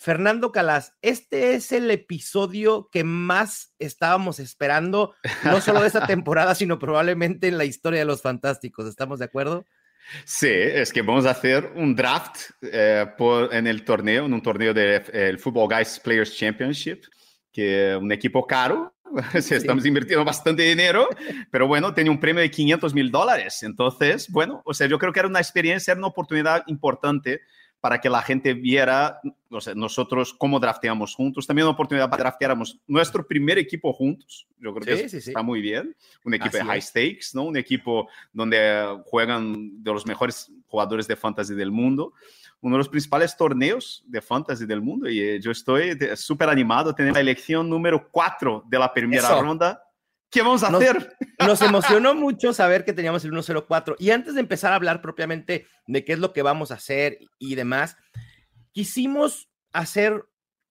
Fernando Calas, este es el episodio que más estábamos esperando, no solo de esta temporada, sino probablemente en la historia de los Fantásticos. ¿Estamos de acuerdo? Sí, es que vamos a hacer un draft eh, por, en el torneo, en un torneo del de, Football Guys Players Championship, que es un equipo caro, sí. estamos invirtiendo bastante dinero, pero bueno, tiene un premio de 500 mil dólares. Entonces, bueno, o sea, yo creo que era una experiencia, era una oportunidad importante para que la gente viera o sea, nosotros cómo drafteamos juntos. También una oportunidad para drafteáramos nuestro primer equipo juntos. Yo creo que sí, sí, está muy bien. Un equipo Así de high es. stakes, ¿no? Un equipo donde juegan de los mejores jugadores de fantasy del mundo. Uno de los principales torneos de fantasy del mundo. Y eh, yo estoy súper animado a tener la elección número 4 de la primera Eso. ronda ¿Qué vamos a nos, hacer? Nos emocionó mucho saber que teníamos el 104. Y antes de empezar a hablar propiamente de qué es lo que vamos a hacer y demás, quisimos hacer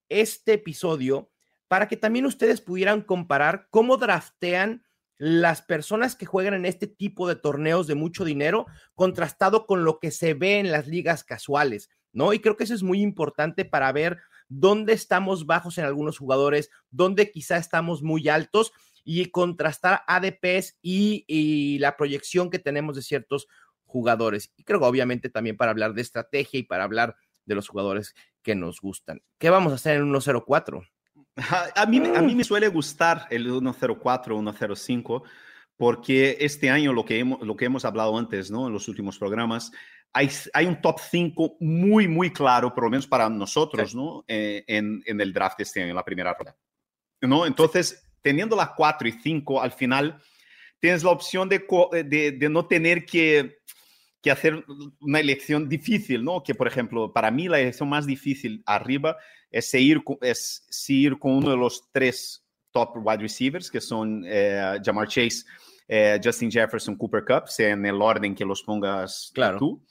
este episodio para que también ustedes pudieran comparar cómo draftean las personas que juegan en este tipo de torneos de mucho dinero contrastado con lo que se ve en las ligas casuales, ¿no? Y creo que eso es muy importante para ver dónde estamos bajos en algunos jugadores, dónde quizá estamos muy altos y contrastar ADPs y, y, la proyección que tenemos de ciertos jugadores. Y creo que obviamente también para hablar de estrategia y para hablar de los jugadores que nos gustan. ¿Qué vamos a hacer en 104? A mí, a mí me suele gustar el 104, 105, porque este año lo que hemos, lo que hemos hablado antes, ¿no? En los últimos programas, hay, hay, un top 5 muy, muy claro, por lo menos para nosotros, sí. ¿no? Eh, en, en, el draft este año, en la primera ronda. ¿no? Entonces, teniendo las 4 y 5, al final tienes la opción de, de, de no tener que, que, hacer una elección difícil, ¿no? Que, por ejemplo, para mí la elección más difícil arriba es ir, es, es ir con uno de los tres top wide receivers, que son eh, Jamar Chase, eh, Justin Jefferson, Cooper Cup, sea en el orden que los pongas claro. tú.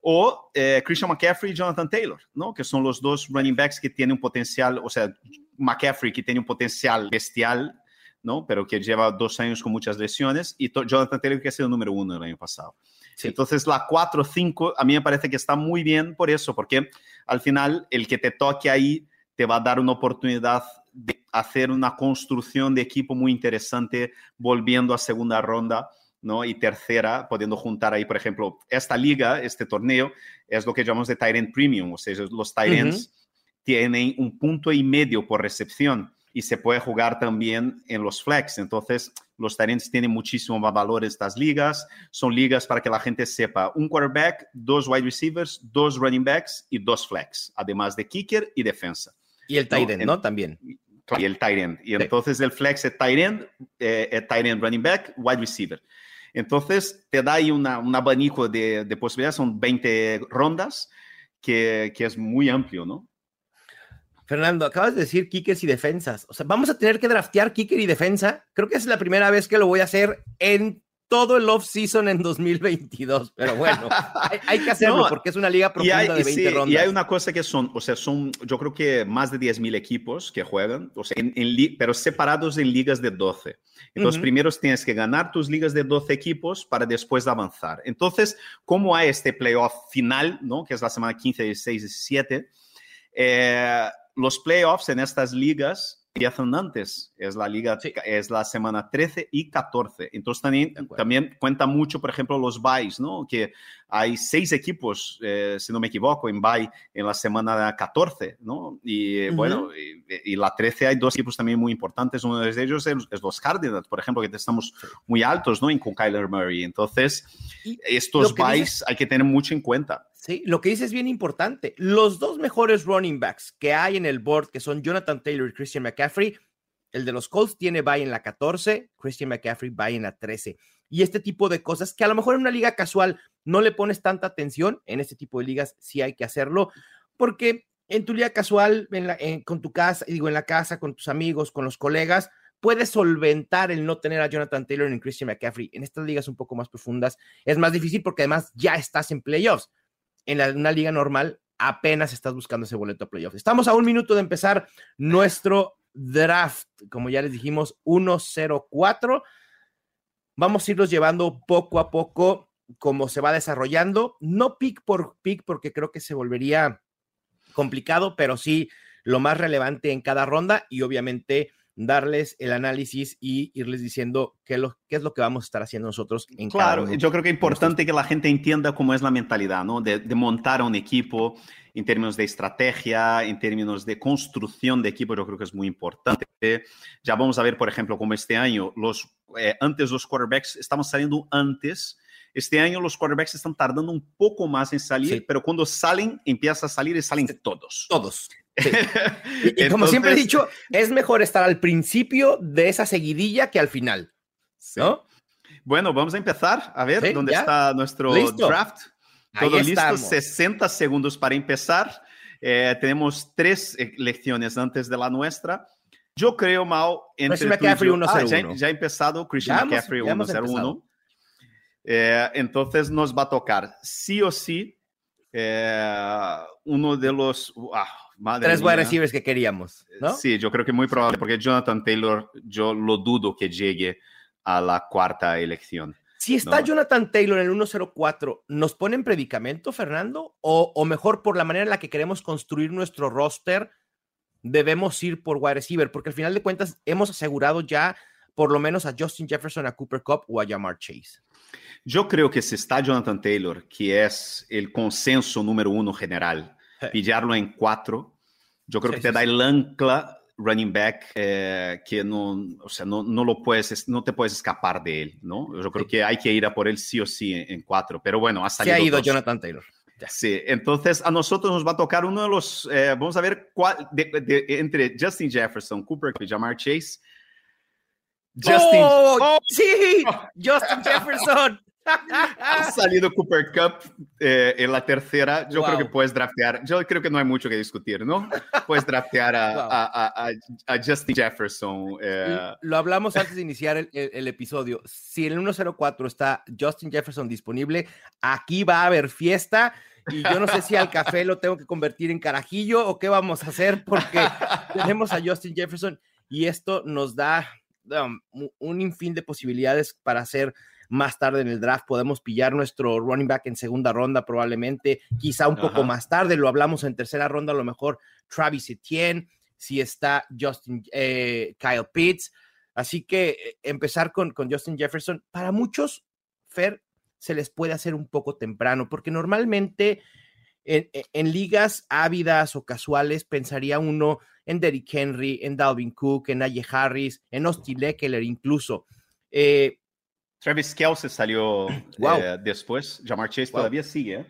O eh, Christian McCaffrey y Jonathan Taylor, ¿no? Que son los dos running backs que tienen un potencial, o sea, McCaffrey que tiene un potencial bestial, ¿no? Pero que lleva dos años con muchas lesiones, y Jonathan Taylor que ha sido el número uno el año pasado. Sí. Entonces, la 4-5 a mí me parece que está muy bien por eso, porque al final el que te toque ahí te va a dar una oportunidad de hacer una construcción de equipo muy interesante volviendo a segunda ronda. ¿no? Y tercera, pudiendo juntar ahí, por ejemplo, esta liga, este torneo, es lo que llamamos de Tyrant Premium, o sea, los Tyrants uh -huh. Tienen un punto y medio por recepción y se puede jugar también en los flex. Entonces, los Tyrants tienen muchísimo más valor en estas ligas. Son ligas para que la gente sepa un quarterback, dos wide receivers, dos running backs y dos flex, además de kicker y defensa. Y el tight end, ¿no? ¿no? También. Y el tight end. Y sí. entonces el flex es tight end, eh, tight end running back, wide receiver. Entonces, te da ahí una, un abanico de, de, posibilidades, son 20 rondas, que, que, es muy amplio, ¿no? Fernando, acabas de decir kickers y defensas. O sea, vamos a tener que draftear kicker y defensa. Creo que es la primera vez que lo voy a hacer en todo el off-season en 2022. Pero bueno, hay, hay, que hacerlo no, porque es una liga profunda hay, de 20 sí, rondas. Y hay una cosa que son, o sea, son, yo creo que más de 10 mil equipos que juegan, o sea, en, en, pero separados en ligas de 12. Entonces, uh -huh. primero tienes que ganar tus ligas de 12 equipos para después avanzar. Entonces, ¿cómo hay este playoff final, ¿no? que es la semana 15, 16, 17? Eh, los playoffs en estas ligas empiezan antes, es la liga, sí. es la semana 13 y 14. Entonces también, también cuenta mucho, por ejemplo, los buys, ¿no? Que hay seis equipos, eh, si no me equivoco, en buy en la semana 14, ¿no? Y uh -huh. bueno, y, y, la 13 hay dos equipos también muy importantes, uno de ellos es, es los Cardinals, por ejemplo, que estamos muy altos, ¿no? En con Kyler Murray. Entonces, y estos buys dices... hay que tener mucho en cuenta. Sí, lo que dice es bien importante. Los dos mejores running backs que hay en el board, que son Jonathan Taylor y Christian McCaffrey, el de los Colts tiene bye en la 14, Christian McCaffrey bye en la 13. Y este tipo de cosas que a lo mejor en una liga casual no le pones tanta atención, en este tipo de ligas sí hay que hacerlo, porque en tu liga casual, en la, con tu casa, digo, en la casa, con tus amigos, con los colegas, puede solventar el no tener a Jonathan Taylor ni Christian McCaffrey. En estas ligas un poco más profundas es más difícil porque además ya estás en playoffs. En la, una liga normal apenas estás buscando ese boleto a playoffs. Estamos a un minuto de empezar nuestro draft, como ya les dijimos, 1-0-4. Vamos a irlos llevando poco a poco como se va desarrollando, no pick por pick porque creo que se volvería complicado, pero sí lo más relevante en cada ronda y obviamente darles el análisis y irles diciendo qué, lo, qué es lo que vamos a estar haciendo nosotros en Claro, yo creo que es importante que la gente entienda cómo es la mentalidad, ¿no? De, de, montar un equipo en términos de estrategia, en términos de construcción de equipo, yo creo que es muy importante. Ya vamos a ver, por ejemplo, como este año, los, eh, antes los quarterbacks estaban saliendo antes. Este año los quarterbacks están tardando un poco más en salir, sí. pero cuando salen, empieza a salir y salen todos. Todos. Sí. Y, Entonces, como siempre he dicho, es mejor estar al principio de esa seguidilla que al final. ¿no? Bueno, vamos a empezar a ver dónde ¿Ya? está nuestro ¿Listo? draft. Todo listo, estamos. 60 segundos para empezar. Eh, tenemos tres lecciones antes de la nuestra. Yo creo, Mao, entre Christian McCaffrey 1 ah, ya, ya, ha empezado Christian ya McCaffrey 1-0-1. Eh, entonces nos va a tocar sí o sí eh, uno de los... Ah, Tres wide receivers que queríamos, ¿no? Sí, yo creo que muy probable, porque Jonathan Taylor, yo lo dudo que llegue a la cuarta elección. Si está ¿no? Jonathan Taylor en el 104, ¿nos pone en predicamento, Fernando? O, o, mejor, por la manera en la que queremos construir nuestro roster, debemos ir por wide receiver, porque al final de cuentas hemos asegurado ya por lo menos a Justin Jefferson, a Cooper Cup o a Jamar Chase. Yo creo que si está Jonathan Taylor, que es el consenso número uno general. pillarlo en cuatro, yo creo sí, que te da el ancla running back eh, que no, o sea, no, no, lo puedes, no te puedes escapar de él, ¿no? Yo creo que hay que ir a por él sí o sí en, en cuatro, pero bueno, ha salido. Se ha ido dos. Jonathan Taylor. Ya. Sí, entonces a nosotros nos va a tocar uno de los, eh, vamos a ver cuál, de, de, entre Justin Jefferson, Cooper y Jamar Chase. Justin. Oh, oh. sí, Justin Jefferson. Ha salido Cooper Cup eh, en la tercera. Yo wow. creo que puedes draftear. Yo creo que no hay mucho que discutir, ¿no? Puedes draftear a, wow. a, a, a Justin Jefferson. Eh. Lo hablamos antes de iniciar el, el, el, episodio. Si en el 104 está Justin Jefferson disponible, aquí va a haber fiesta. Y yo no sé si al café lo tengo que convertir en carajillo o qué vamos a hacer, porque tenemos a Justin Jefferson y esto nos da um, un infín de posibilidades para hacer más tarde en el draft podemos pillar nuestro running back en segunda ronda probablemente, quizá un poco más tarde, lo hablamos en tercera ronda, a lo mejor Travis Etienne, si está Justin, eh, Kyle Pitts, así que eh, empezar con, con Justin Jefferson, para muchos, Fer, se les puede hacer un poco temprano, porque normalmente en, en, ligas ávidas o casuales pensaría uno en Derrick Henry, en Dalvin Cook, en Aye Harris, en Austin Eckler incluso. Eh, Travis Kelsey salió wow. eh, después. Jamar Chase wow. todavía sigue. ¿eh?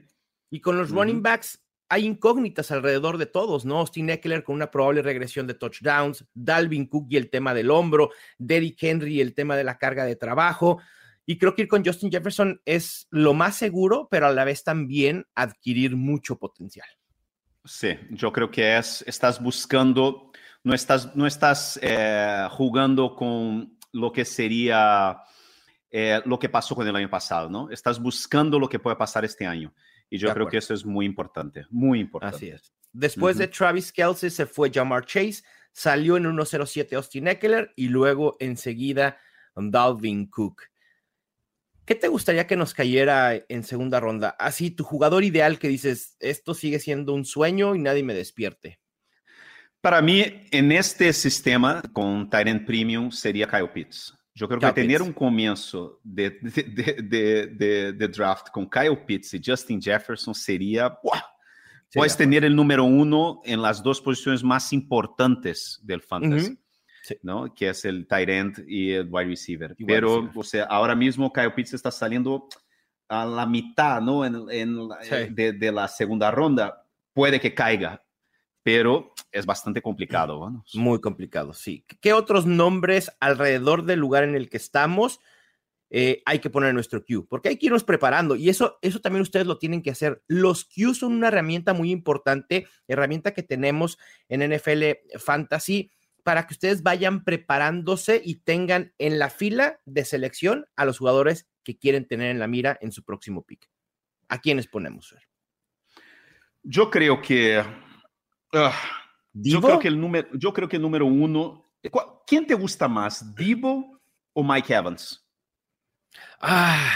Y con los uh -huh. running backs hay incógnitas alrededor de todos, ¿no? Austin Eckler con una probable regresión de touchdowns, Dalvin Cook y el tema del hombro, Derrick Henry y el tema de la carga de trabajo. Y creo que ir con Justin Jefferson es lo más seguro, pero a la vez también adquirir mucho potencial. Sí, yo creo que es, estás buscando, no estás, no estás eh, jugando con lo que sería eh, lo que pasó con el año pasado, ¿no? Estás buscando lo que puede pasar este año. Y yo creo que eso es muy importante, muy importante. Así es. Después uh -huh. de Travis Kelsey se fue Jamar Chase, salió en 1.07 Austin Eckler y luego enseguida Dalvin Cook. ¿Qué te gustaría que nos cayera en segunda ronda? Así, tu jugador ideal que dices, esto sigue siendo un sueño y nadie me despierte. Para mí, en este sistema con Tyrant Premium sería Kyle Pitts. Yo creo Kyle que tener Pitts. un comienzo de, de, de, de, draft con Kyle Pitts y Justin Jefferson sería... ¡buah! Puedes tener el número uno en las dos posiciones más importantes del fantasy. Uh -huh. Sí. ¿no? Que es el tight end y el wide receiver. Pero, receiver. o sea, ahora mismo Kyle Pitts está saliendo a la mitad, ¿no? En, en sí. de, de, la segunda ronda. Puede que caiga, pero es bastante complicado. Muy complicado, sí. ¿Qué otros nombres alrededor del lugar en el que estamos eh, hay que poner en nuestro queue? Porque hay que irnos preparando y eso, eso también ustedes lo tienen que hacer. Los queues son una herramienta muy importante, herramienta que tenemos en NFL Fantasy para que ustedes vayan preparándose y tengan en la fila de selección a los jugadores que quieren tener en la mira en su próximo pick. ¿A quiénes ponemos? Yo creo que... Uh, yo creo que el número, yo creo que el número uno... ¿Quién te gusta más, Divo o Mike Evans? Ah,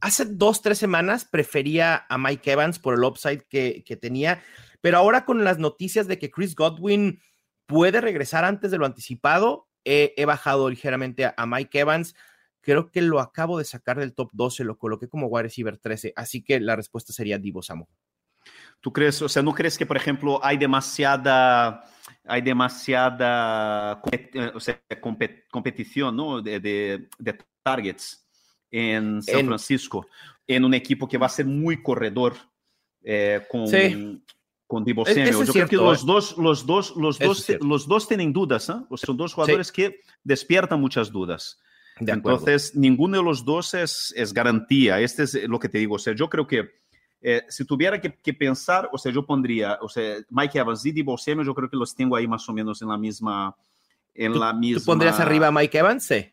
hace dos, tres semanas prefería a Mike Evans por el upside que, que tenía, pero ahora con las noticias de que Chris Godwin puede regresar antes de lo anticipado, he, he bajado ligeramente a, a, Mike Evans. Creo que lo acabo de sacar del top 12, lo coloqué como wide receiver 13, así que la respuesta sería Divo Samo. ¿Tú crees, o sea, no crees que, por ejemplo, hay demasiada, hay demasiada o sea, compet, competición ¿no? de, de, de targets en San en, Francisco, en un equipo que va a ser muy corredor eh, con, sí. con Divo Samuel. Yo es creo cierto, que los eh. dos, los dos, los Eso dos, cierto. los dos tienen dudas, ¿eh? o sea, son dos jugadores Sí. que despiertan muchas dudas. De. Entonces, ninguno de los dos es, es garantía. Este es lo que te digo. O sea, yo creo que eh, si tuviera que, que, pensar, o sea, yo pondría, o sea, Mike Evans y Divo Samuel, yo creo que los tengo ahí más o menos en la misma. En ¿Tú, la misma... ¿Tú pondrías arriba a Mike Evans? Sí.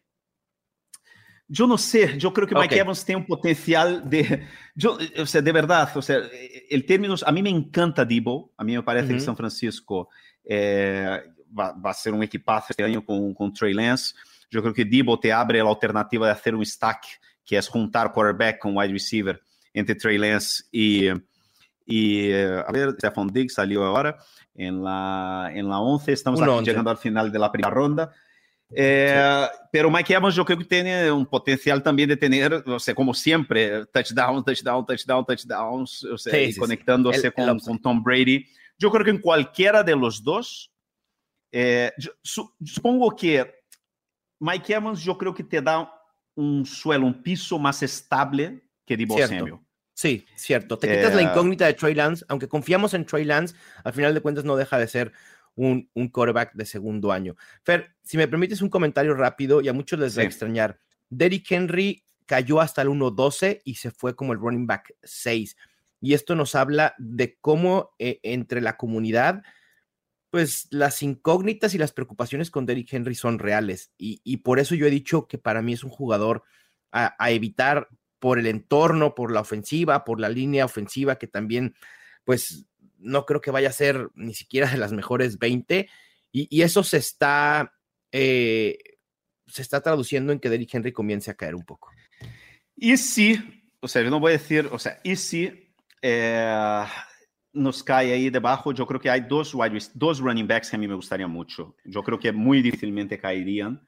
Yo no sé, yo creo que Mike Ok. Evans tiene un potencial de, yo, o sea, de verdad, o sea, el término, a mí me encanta Debo, a mí me parece que Ujú. San Francisco eh, va, va a ser un equipazo este año con, con Trey Lance. Yo creo que Debo te abre la alternativa de hacer un stack, que es juntar quarterback con wide receiver entre Trey Lance y, y eh, a ver, Stephon Diggs salió ahora en la, en la 11, estamos aquí 11. llegando al final de la primera ronda. Eh, Pero Mike Evans yo creo que tiene un potencial también de tener, o sea, como siempre, touchdown, touchdown, touchdown, touchdowns, o sea, Sí, y sí, sí. conectándose El- el con, upside. con Tom Brady. Yo creo que en cualquiera de los dos, eh, yo su- supongo que Mike Evans yo creo que te da un suelo, un piso más estable que Cierto. Samuel. Sí, cierto. Te quitas la Eh, incógnita de Trey Lance, aunque confiamos en Trey Lance, al final de cuentas no deja de ser un, un quarterback de segundo año. Fer, si me permites un comentario rápido, y a muchos les va a extrañar, Derrick Henry cayó hasta el 1-12 y se fue como el running back 6. Y esto nos habla de cómo eh, entre la comunidad, pues las incógnitas y las preocupaciones con Derrick Henry son reales. Y, y por eso yo he dicho que para mí es un jugador a, a evitar por el entorno, por la ofensiva, por la línea ofensiva, que también, pues, no creo que vaya a ser ni siquiera de las mejores 20. Y, y eso se está, eh, se está traduciendo en que Derrick Henry comience a caer un poco. Y si, o sea, yo no voy a decir, o sea, y si eh, nos cae ahí debajo, yo creo que hay dos, dos running backs que a mí me gustaría mucho. Yo creo que muy difícilmente caerían,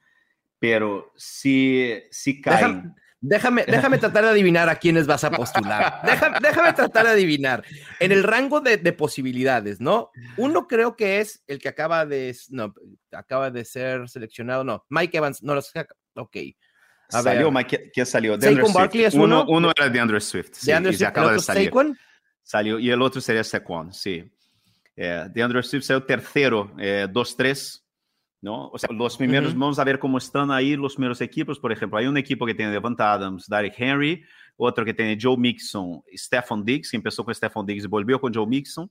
pero si, si caen. Déjame, déjame tratar de adivinar a quiénes vas a postular. Déjame, déjame tratar de adivinar. En el rango de, de posibilidades, ¿no? Uno creo que es el que acaba de, no, acaba de ser seleccionado, no, Mike Evans, no los ok. A salió ver. Mike, ¿quién salió? Saquon. Barkley es uno, uno. uno era de Andrew Swift. sí, De Andrew y Swift, acaba el de otro salir. Saquon. Salió, y el otro sería Saquon, sí. Eh, de Andrew Swift salió tercero, eh, 2-3, ¿no? O sea, los primeros, vamos a ver cómo están ahí los primeros equipos. Por ejemplo, hay un equipo que tiene Devant Adams, Derrick Henry, otro que tiene Joe Mixon, Stephon Diggs, que empezó con Stephon Diggs y volvió con Joe Mixon.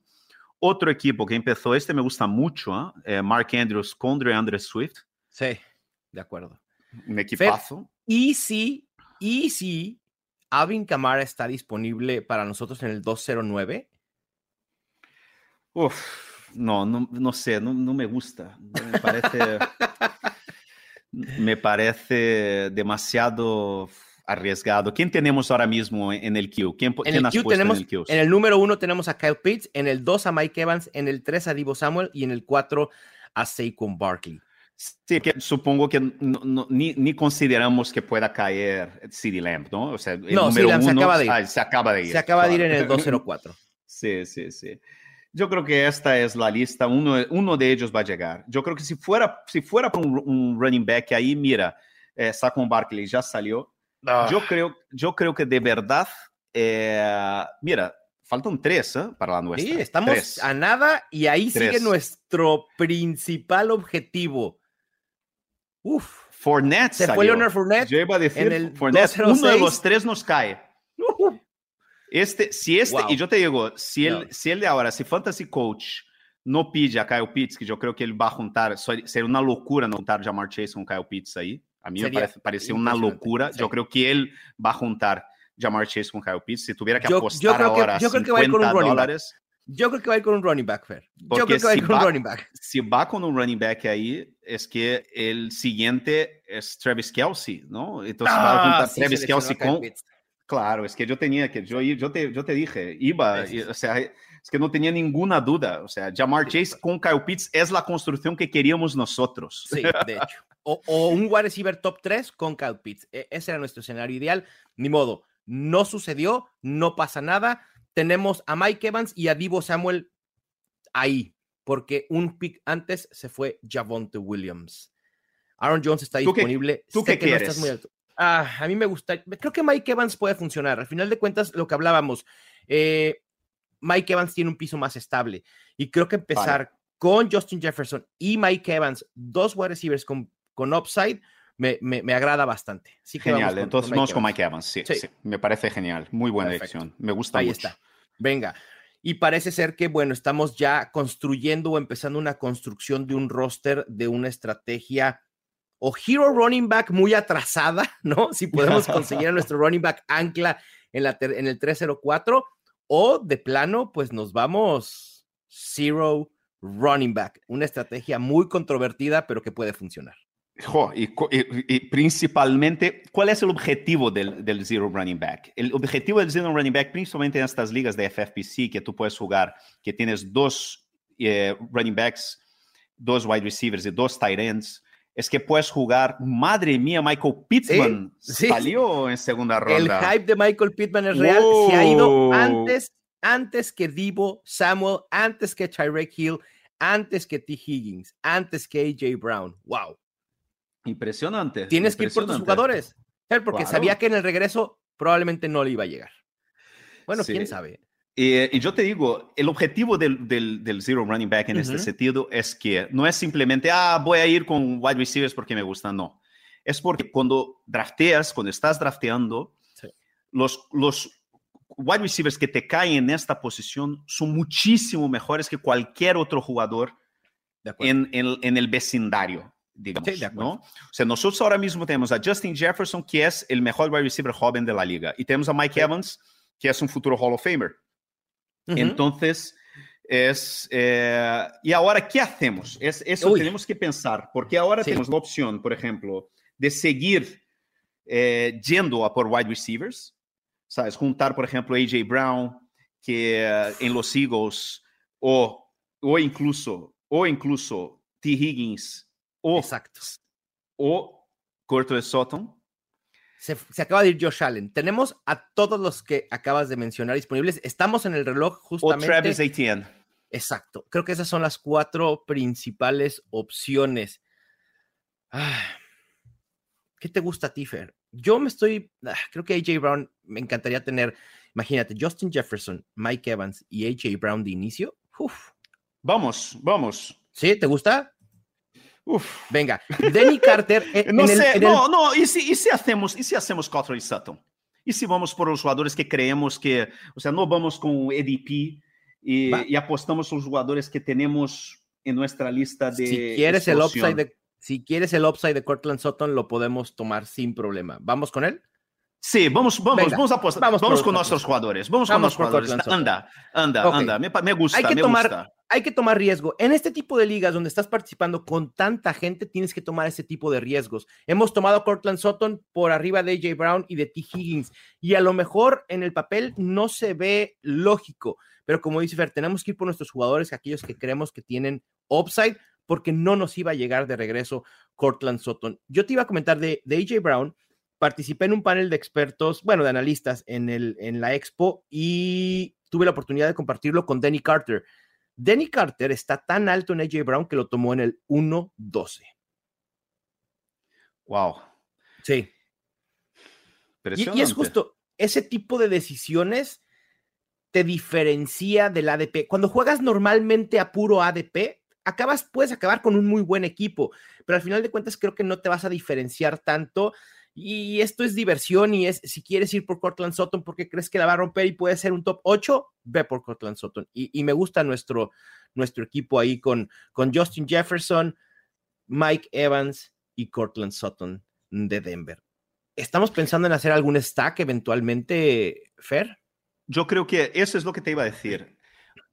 Otro equipo que empezó, este me gusta mucho, ¿ah? Eh, Mark Andrews con Andrew Swift, Sí, de acuerdo. un equipazo. Y si, y si Alvin Kamara está disponible para nosotros en el 209, Uf, no, no, no sé, no, no me gusta. Me parece, me parece demasiado arriesgado. ¿Quién tenemos ahora mismo en el queue? ¿Quién, En quién el has Q puesto tenemos, en el queue? en el número uno tenemos a Kyle Pitts, en el 2 a Mike Evans, en el 3 a Divo Samuel y en el 4 a Saquon Barkley. Sí, que supongo que no- no- ni, ni consideramos que pueda caer CD Lamb, ¿no? O sea, el No, número Lamb se uno acaba de ir. ah, se acaba de ir. Se acaba de ir en el 204. Sí, sí, sí. Yo creo que esta es la lista, uno, uno de ellos va a llegar. Yo creo que si fuera, si fuera por un, un running back ahí, mira, eh, Saquon Barkley ya salió. Ah. Yo, creo, yo creo que de verdad, eh, mira, faltan tres ¿eh? para la nuestra. Sí, estamos Tres. a nada y ahí sigue Tres. nuestro principal objetivo. Uf, Fournette se fue salió. Leonard Fournette. Yo iba a decir, en el Fournette, uno de 206. los tres nos cae. Este, si este, Wow. y yo te digo, si el, No. si el de ahora, si Fantasy Coach no pide a Kyle Pitts, que yo creo que él va a juntar, sería una locura no juntar Jamar Chase con Kyle Pitts ahí. A mí Sería me parece, parece una locura. Sí. Yo creo que él va a juntar Jamar Chase con Kyle Pitts. Si tuviera que yo, apostar yo creo ahora que, yo creo que va a ir con un dólares. Back. Yo creo que va a ir con un running back, Fer. Yo creo que va a ir con va, un running back. Si va con un running back ahí, es que el siguiente es Travis Kelsey, ¿no? Entonces ah, va a juntar sí, Travis Kelsey con... Claro, es que yo tenía que, yo, yo, te, yo te dije, iba, o sea, es que no tenía ninguna duda. O sea, Jamar Chase con Kyle Pitts es la construcción que queríamos nosotros. Sí, de hecho. O, o, un wide receiver top 3 con Kyle Pitts. E, ese era nuestro escenario ideal. Ni modo, no sucedió, no pasa nada. Tenemos a Mike Evans y a Divo Samuel ahí, porque un pick antes se fue Javonte Williams. Aaron Jones está disponible. ¿Tú qué, ¿tú qué quieres? No muy alto. Ah, a mí me gusta. Creo que Mike Evans puede funcionar. Al final de cuentas, lo que hablábamos, eh, Mike Evans tiene un piso más estable. Y creo que empezar vale. con Justin Jefferson y Mike Evans, dos wide receivers con, con upside, me, me, me, agrada bastante. Así que genial, vamos con, entonces con vamos con Mike Evans. Sí, sí. sí, me parece genial. Muy buena Perfecto. elección. Me gusta Ahí mucho. está. Venga. Y parece ser que, bueno, estamos ya construyendo o empezando una construcción de un roster, de una estrategia o hero running back muy atrasada, ¿no? Si podemos conseguir a nuestro running back ancla en, la en el 304 o de plano, pues nos vamos zero running back, una estrategia muy controvertida, pero que puede funcionar. Jo, y, y, y, principalmente, ¿cuál es el objetivo del, del, zero running back? El objetivo del zero running back, principalmente en estas ligas de FFPC que tú puedes jugar, que tienes dos eh, running backs, dos wide receivers y dos tight ends, es que puedes jugar, madre mía, Michael Pittman sí, sí. salió en segunda ronda. El hype de Michael Pittman es real, wow. se ha ido antes, antes que Divo Samuel, antes que Tyreek Hill, antes que T. Higgins, antes que AJ Brown. Wow. Impresionante. Tienes impresionante. que ir por tus jugadores, porque claro. sabía que en el regreso probablemente no le iba a llegar. Bueno, sí. quién sabe. Eh, y yo te digo, el objetivo del, del, del zero running back en uh -huh. este sentido es que no es simplemente, ah, voy a ir con wide receivers porque me gustan, no. Es porque cuando drafteas, cuando estás drafteando, sí. los, los wide receivers que te caen en esta posición son muchísimo mejores que cualquier otro jugador en, en, en, el vecindario, digamos. Sí, ¿no? O sea, nosotros ahora mismo tenemos a Justin Jefferson, que es el mejor wide receiver joven de la liga, y tenemos a Mike sí. Evans, que es un futuro Hall of Famer. Uh -huh. Entonces, es, eh, ¿y ahora qué hacemos? Es, eso Uy. tenemos que pensar, porque ahora sí. tenemos la opción, por ejemplo, de seguir eh, yendo a por wide receivers, ¿sabes? Juntar, por ejemplo, AJ Brown, que en los Eagles, o, o incluso, o incluso T. Higgins, o, Exacto. o Cortland Sutton, se, se, acaba de ir Josh Allen. Tenemos a todos los que acabas de mencionar disponibles. Estamos en el reloj justamente. O Travis Etienne. Exacto. Creo que esas son las cuatro principales opciones. Ah, ¿Qué te gusta a ti, Fer? Yo me estoy. Ah, creo que AJ Brown me encantaría tener. Imagínate, Justin Jefferson, Mike Evans y AJ Brown de inicio. Uf. Vamos, vamos. ¿Sí? ¿Te gusta? Uf. Venga, Denny Carter. En, no en sé, el, no, el... no, ¿y si, ¿y si, hacemos, ¿y si hacemos Cottrell y Sutton? ¿Y si vamos por los jugadores que creemos que, o sea, no vamos con EDP y, y apostamos los jugadores que tenemos en nuestra lista de. Si quieres el upside de, si quieres el upside de Cortland Sutton, lo podemos tomar sin problema. ¿Vamos con él? Sí, vamos, vamos, Venga, vamos a apostar. Vamos, vamos con nuestros jugadores. Vamos, vamos con nuestros jugadores. Anda, anda, okay. anda. Me, me, gusta. Hay que, me tomar, gusta. Hay que tomar riesgo. En este tipo de ligas donde estás participando con tanta gente, tienes que tomar ese tipo de riesgos. Hemos tomado a Cortland Sutton por arriba de AJ Brown y de T. Higgins. Y a lo mejor en el papel no se ve lógico. Pero como dice Fer, tenemos que ir por nuestros jugadores, aquellos que creemos que tienen upside, porque no nos iba a llegar de regreso Cortland Sutton. Yo te iba a comentar de, AJ Brown participé en un panel de expertos, bueno, de analistas en la expo y tuve la oportunidad de compartirlo con Danny Carter. Danny Carter está tan alto en AJ Brown que lo tomó en el 1-12. Wow. Sí. Y, y, es justo ese tipo de decisiones te diferencia del ADP. Cuando juegas normalmente a puro ADP, acabas, puedes acabar con un muy buen equipo, pero al final de cuentas creo que no te vas a diferenciar tanto y esto es diversión y es, si quieres ir por Cortland Sutton porque crees que la va a romper y puede ser un top 8, ve por Cortland Sutton. Y, me gusta nuestro, nuestro equipo ahí con, con Justin Jefferson, Mike Evans y Cortland Sutton de Denver. ¿Estamos pensando en hacer algún stack eventualmente, Fer? Yo creo que eso es lo que te iba a decir.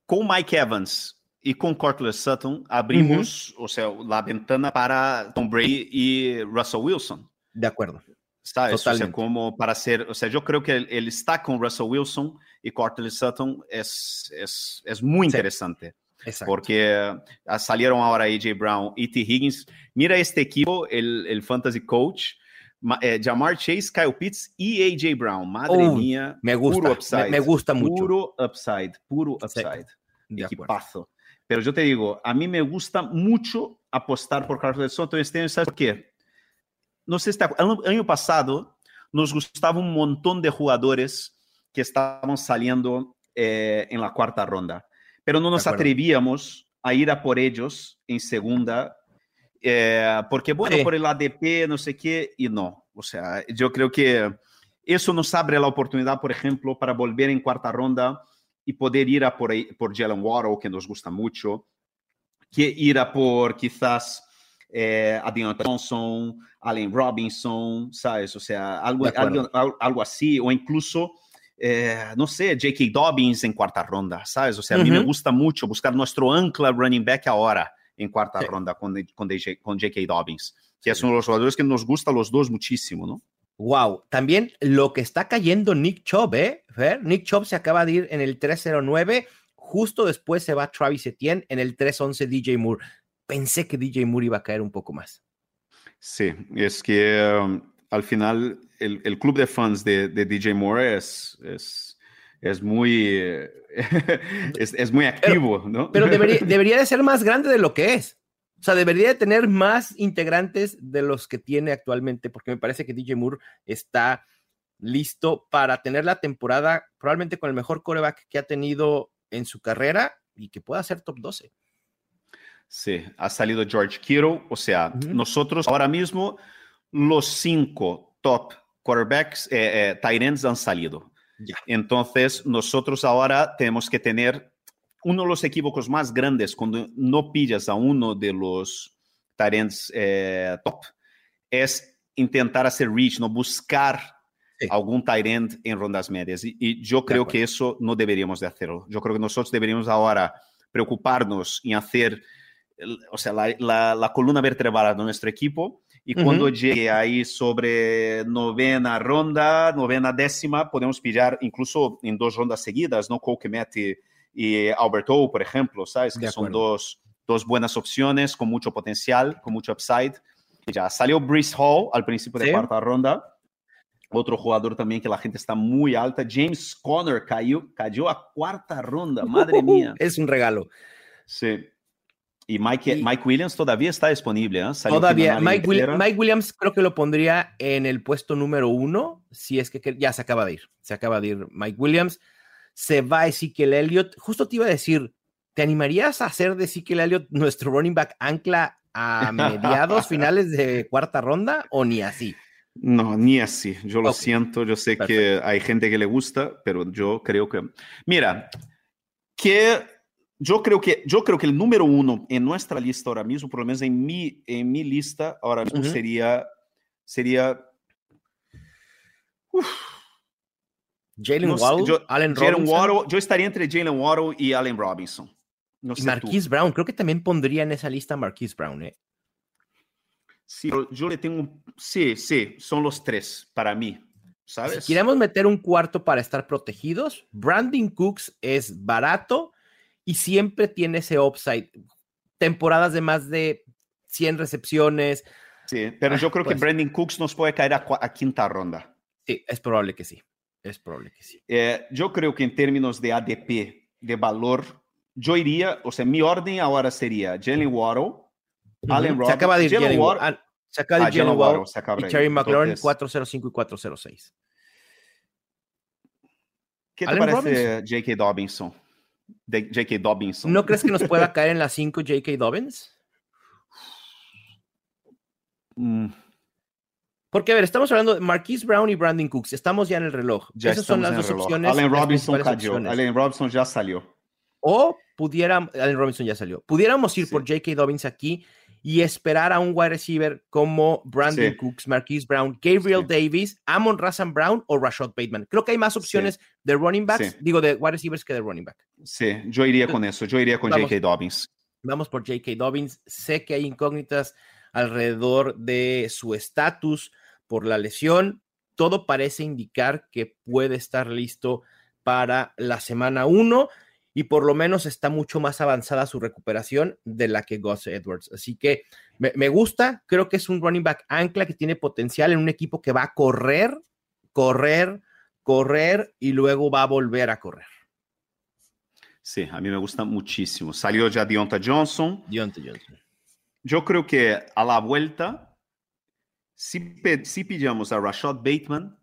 Con Mike Evans y con Cortland Sutton abrimos, o sea, la ventana para Tom Brady y Russell Wilson. De acuerdo. ¿Sabes? O sea, como para hacer, o sea, yo creo que el, está con Russell Wilson y Cortland Sutton es, es, es muy interesante. Exacto. Porque ah, salieron ahora AJ Brown y T. Higgins. Mira este equipo, el, el fantasy coach, eh, Jamar Chase, Kyle Pitts y AJ Brown. Madre mía. Me gusta. Puro upside. Me, gusta mucho. Puro upside. Puro upside. Sí, Equipazo. Pero yo te digo, a mí me gusta mucho apostar por Carlos Soto este año. ¿Sabes por qué? No sé, si el año pasado nos gustaba un montón de jugadores que estaban saliendo eh, en la cuarta ronda, pero no nos atrevíamos a ir a por ellos en segunda eh, porque, bueno, por el ADP, no sé qué, y no. O sea, yo creo que eso nos abre la oportunidad, por ejemplo, para volver en cuarta ronda y poder ir a por, por Jalen Waddle, que nos gusta mucho, que ir a por quizás eh, Adrian Thompson, Allen Robinson, ¿sabes? O sea, algo, algo, algo, así, o incluso... Eh, no sé, J.K. Dobbins en cuarta ronda, ¿sabes? O sea, a mí me gusta mucho buscar nuestro ancla running back ahora en cuarta ronda con, con, con J.K. Dobbins, que es uno de los jugadores que nos gusta a los dos muchísimo, ¿no? Wow, también lo que está cayendo Nick Chubb, ¿eh? Nick Chubb se acaba de ir en el 309, justo después se va Travis Etienne en el 311 DJ Moore. Pensé que DJ Moore iba a caer un poco más. Sí, es que um, al final el, el, club de fans de, de DJ Moore es, es es muy, es, es, muy activo, ¿no? Pero debería, debería de ser más grande de lo que es. O sea, debería de tener más integrantes de los que tiene actualmente, porque me parece que DJ Moore está listo para tener la temporada probablemente con el mejor coreback que ha tenido en su carrera y que pueda ser top 12. Sí, ha salido George Kittle, o sea, nosotros ahora mismo los cinco top quarterbacks, eh, eh tight ends han salido. Entonces, nosotros ahora tenemos que tener uno de los equívocos más grandes cuando no pillas a uno de los talents eh, top es intentar hacer reach, no buscar algún tight en rondas medias. Y, yo creo que eso no deberíamos de hacerlo. Yo creo que nosotros deberíamos ahora preocuparnos en hacer, o sea, la, la columna vertebral de nuestro equipo y cuando llegue ahí sobre novena ronda, novena décima, podemos pillar incluso en dos rondas seguidas, ¿no? Cole y Alberto, por ejemplo, ¿sabes? Que son dos, dos buenas opciones con mucho potencial, con mucho upside. Ya salió Brice Hall al principio de cuarta ronda. Otro jugador también que la gente está muy alta. James Conner cayó, cayó a cuarta ronda. Madre mía. Es un regalo. Sí. Y Mike, Mike Williams todavía está disponible. ¿eh? Todavía. Mike, Williams creo que lo pondría en el puesto número uno, si es que ya se acaba de ir. Se acaba de ir Mike Williams. Se va Ezekiel Elliott. Justo te iba a decir, ¿te animarías a hacer de Ezekiel Elliott nuestro running back ancla a mediados, finales de cuarta ronda o ni así? No, ni así. Yo lo siento. Yo sé que hay gente que le gusta, pero yo creo que. Mira, que yo creo que, yo creo que el número uno en nuestra lista ahora mismo, por lo menos en mi, en mi lista ahora mismo, sería, sería Jalen Waddle, yo, Allen Robinson. yo estaría entre Jalen Waddle y Allen Robinson. No y Marquise Brown, creo que también pondría en esa lista Marquise Brown, ¿eh? Sí, yo le tengo, sí, sí, son los tres para mí, ¿sabes? Si queremos meter un cuarto para estar protegidos, Brandon Cooks es barato, y siempre tiene ese upside. Temporadas de más de 100 recepciones. Sí, pero yo creo que pues Brandon Cooks nos puede caer a, quinta ronda. Sí, es probable que sí. Es probable que sí. Eh, yo creo que en términos de ADP, de valor, yo iría, o sea, mi orden ahora sería Jenny Waddle, Allen Robinson. Se acaba de ir Jalen Waddle. Ah, se acaba de ah, Waddle, y Cherry McLaurin 405 y 406. ¿Qué te parece J.K. Dobinson? De J.K. Dobbins. ¿No crees que nos pueda caer en las 5 J.K. Dobbins? Mm. Porque, a ver, estamos hablando de Marquise Brown y Brandon Cooks. Estamos ya en el reloj. Ya Esas son las dos opciones. Allen Robinson cayó. opciones. Allen Robinson ya salió. O pudiéramos, Allen Robinson ya salió. Pudiéramos ir Sí. por J.K. Dobbins aquí y esperar a un wide receiver como Brandon Sí. Cooks, Marquise Brown, Gabriel Sí. Davis, Amon Razan Brown o Rashad Bateman. Creo que hay más opciones de running backs, digo, de wide receivers que de running back. Sí, yo iría con eso. Yo iría con Vamos. J.K. Dobbins. Vamos por J.K. Dobbins. Sé que hay incógnitas alrededor de su estatus por la lesión. Todo parece indicar que puede estar listo para la semana 1 y por lo menos está mucho más avanzada su recuperación de la que Gus Edwards. Así que me, me gusta, creo que es un running back ancla que tiene potencial en un equipo que va a correr, correr, correr y luego va a volver a correr. Sí, a mí me gusta muchísimo. Salió ya Deonta Johnson. Johnson. Yo creo que a la vuelta, si, si pillamos a Rashad Bateman,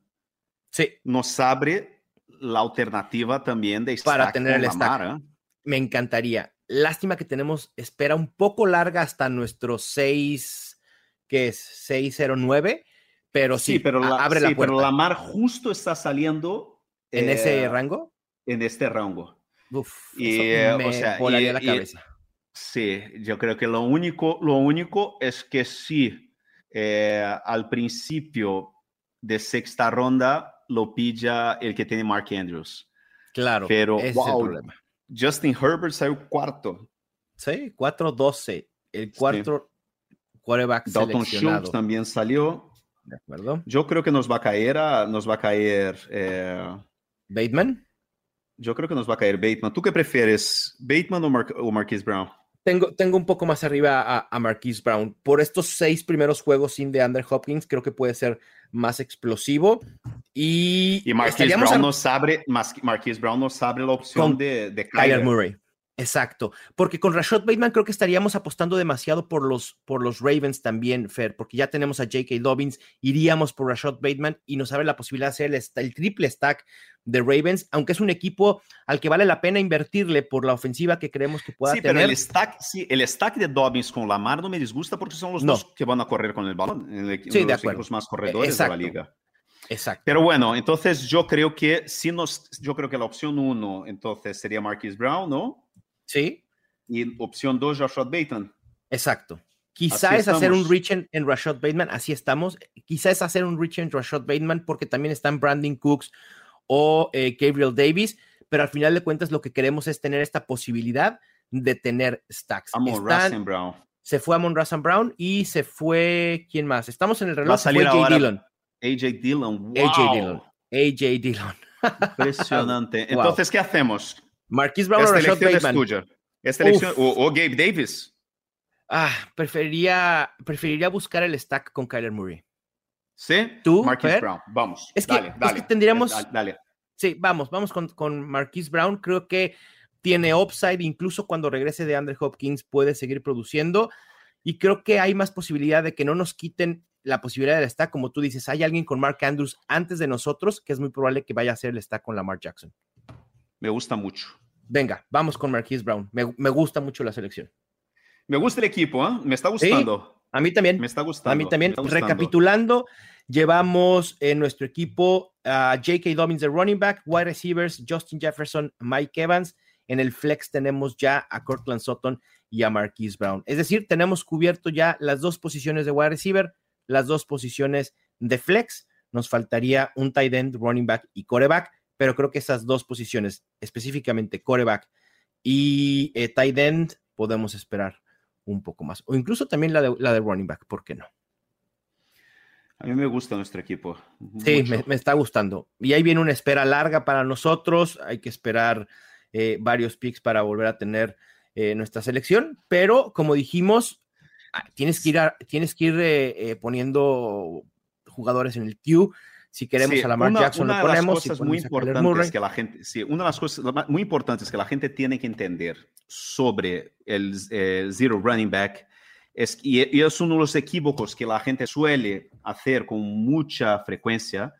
Sí, nos abre la alternativa también de Para tener el stack. ¿eh? me encantaría. Lástima que tenemos espera un poco larga hasta nuestro 6, que es 609, pero sí, Sí, pero, la- abre sí, la puerta. pero Lamar justo está saliendo en eh, ese rango. En este rango. Uf, y, eso eh, o me sea, volaría y- la y- cabeza. Sí, yo creo que lo único, lo único es que sí, eh, al principio de sexta ronda lo pilla el que tiene Mark Andrews. Claro, pero, ese es wow. el problema. Justin Herbert salió cuarto. Sí, 4-12, el cuarto quarterback Dalton seleccionado. Schultz también salió. ¿De acuerdo? Yo creo que nos va a caer, a- nos va a caer, eh, Bateman. yo creo que nos va a caer Bateman. ¿Tú qué prefieres, Bateman o, Mar o Marquise Brown? Tengo, tengo un poco más arriba a, a Marquise Brown. Por estos seis primeros juegos sin de Andrew Hopkins, creo que puede ser más explosivo. Y, Y Marquise Brown nos abre, Marquise Brown nos abre la opción Con de, de Kyler. Murray. Exacto, porque con Rashad Bateman creo que estaríamos apostando demasiado por los, por los Ravens también, Fer, porque ya tenemos a J.K. Dobbins, iríamos por Rashad Bateman y nos abre la posibilidad de hacer el, triple stack de Ravens, aunque es un equipo al que vale la pena invertirle por la ofensiva que creemos que pueda Sí, pero tener. el stack, sí, el stack de Dobbins con Lamar no me disgusta porque son los No. dos que van a correr con el balón, el, Sí, uno de los acuerdo. equipos más corredores Exacto. de la liga. Exacto. Pero bueno, entonces yo creo que si nos, yo creo que la opción uno entonces sería Marquise Brown, ¿no? Sí, Y opción dos, Joshua Bateman. exacto. Quizá Así es hacer un reach en, en Rashad Bateman, así estamos. Quizá es hacer un reach en Rashad Bateman porque también están Brandon Cooks o eh, Gabriel Davis, pero al final de cuentas lo que queremos es tener esta posibilidad de tener stacks. Amon Brown. se fue Amon Razan Brown y se fue, ¿quién más? Estamos en el reloj, se fue ahora Dillon. AJ Dillon. Wow. AJ Dillon. AJ Dillon. Impresionante. Wow. Entonces, ¿qué hacemos? Marquise Brown o Rashad elección es Bateman. tuya. Esta elección, Uf. o, o Gabe Davis. Ah, preferiría, preferiría buscar el stack con Kyler Murray. ¿Sí? ¿Tú, Marquise Fer? Brown. Vamos. Es que- dale, es que dale. tendríamos- Dale, dale. Sí, vamos, vamos con, con Marquise Brown. Creo que tiene upside, incluso cuando regrese de Andrew Hopkins puede seguir produciendo. Y creo que hay más posibilidad de que no nos quiten la posibilidad del stack. Como tú dices, hay alguien con Mark Andrews antes de nosotros que es muy probable que vaya a hacer el stack con Lamar Jackson. Me gusta mucho. Venga, vamos con Marquise Brown. Me, me gusta mucho la selección. Me gusta el equipo, ¿eh? Me está gustando. A mí también. Me está gustando. A mí también. Recapitulando, llevamos en nuestro equipo a J.K. Dobbins de running back, wide receivers, Justin Jefferson, Mike Evans. En el flex tenemos ya a Cortland Sutton y a Marquise Brown. Es decir, tenemos cubierto ya las dos posiciones de wide receiver, las dos posiciones de flex. Nos faltaría un tight end, running back y coreback, pero creo que esas dos posiciones, específicamente coreback y eh, tight end, podemos esperar un poco más. O incluso también la de, la de running back, ¿por qué no? A mí me gusta nuestro equipo. Sí, me, me está gustando. Y ahí viene una espera larga para nosotros. Hay que esperar eh, varios picks para volver a tener eh, nuestra selección. Pero como dijimos, ah, tienes que ir, a- tienes que ir eh, poniendo jugadores en el queue. Si queremos Sí, a Lamar una- Jackson, una lo de las ponemos. si cosas muy ponemos importantes que la gente, sí, una de las cosas muy importantes que la gente tiene que entender sobre el eh, zero running back es y, y es uno de los equívocos que la gente suele hacer con mucha frecuencia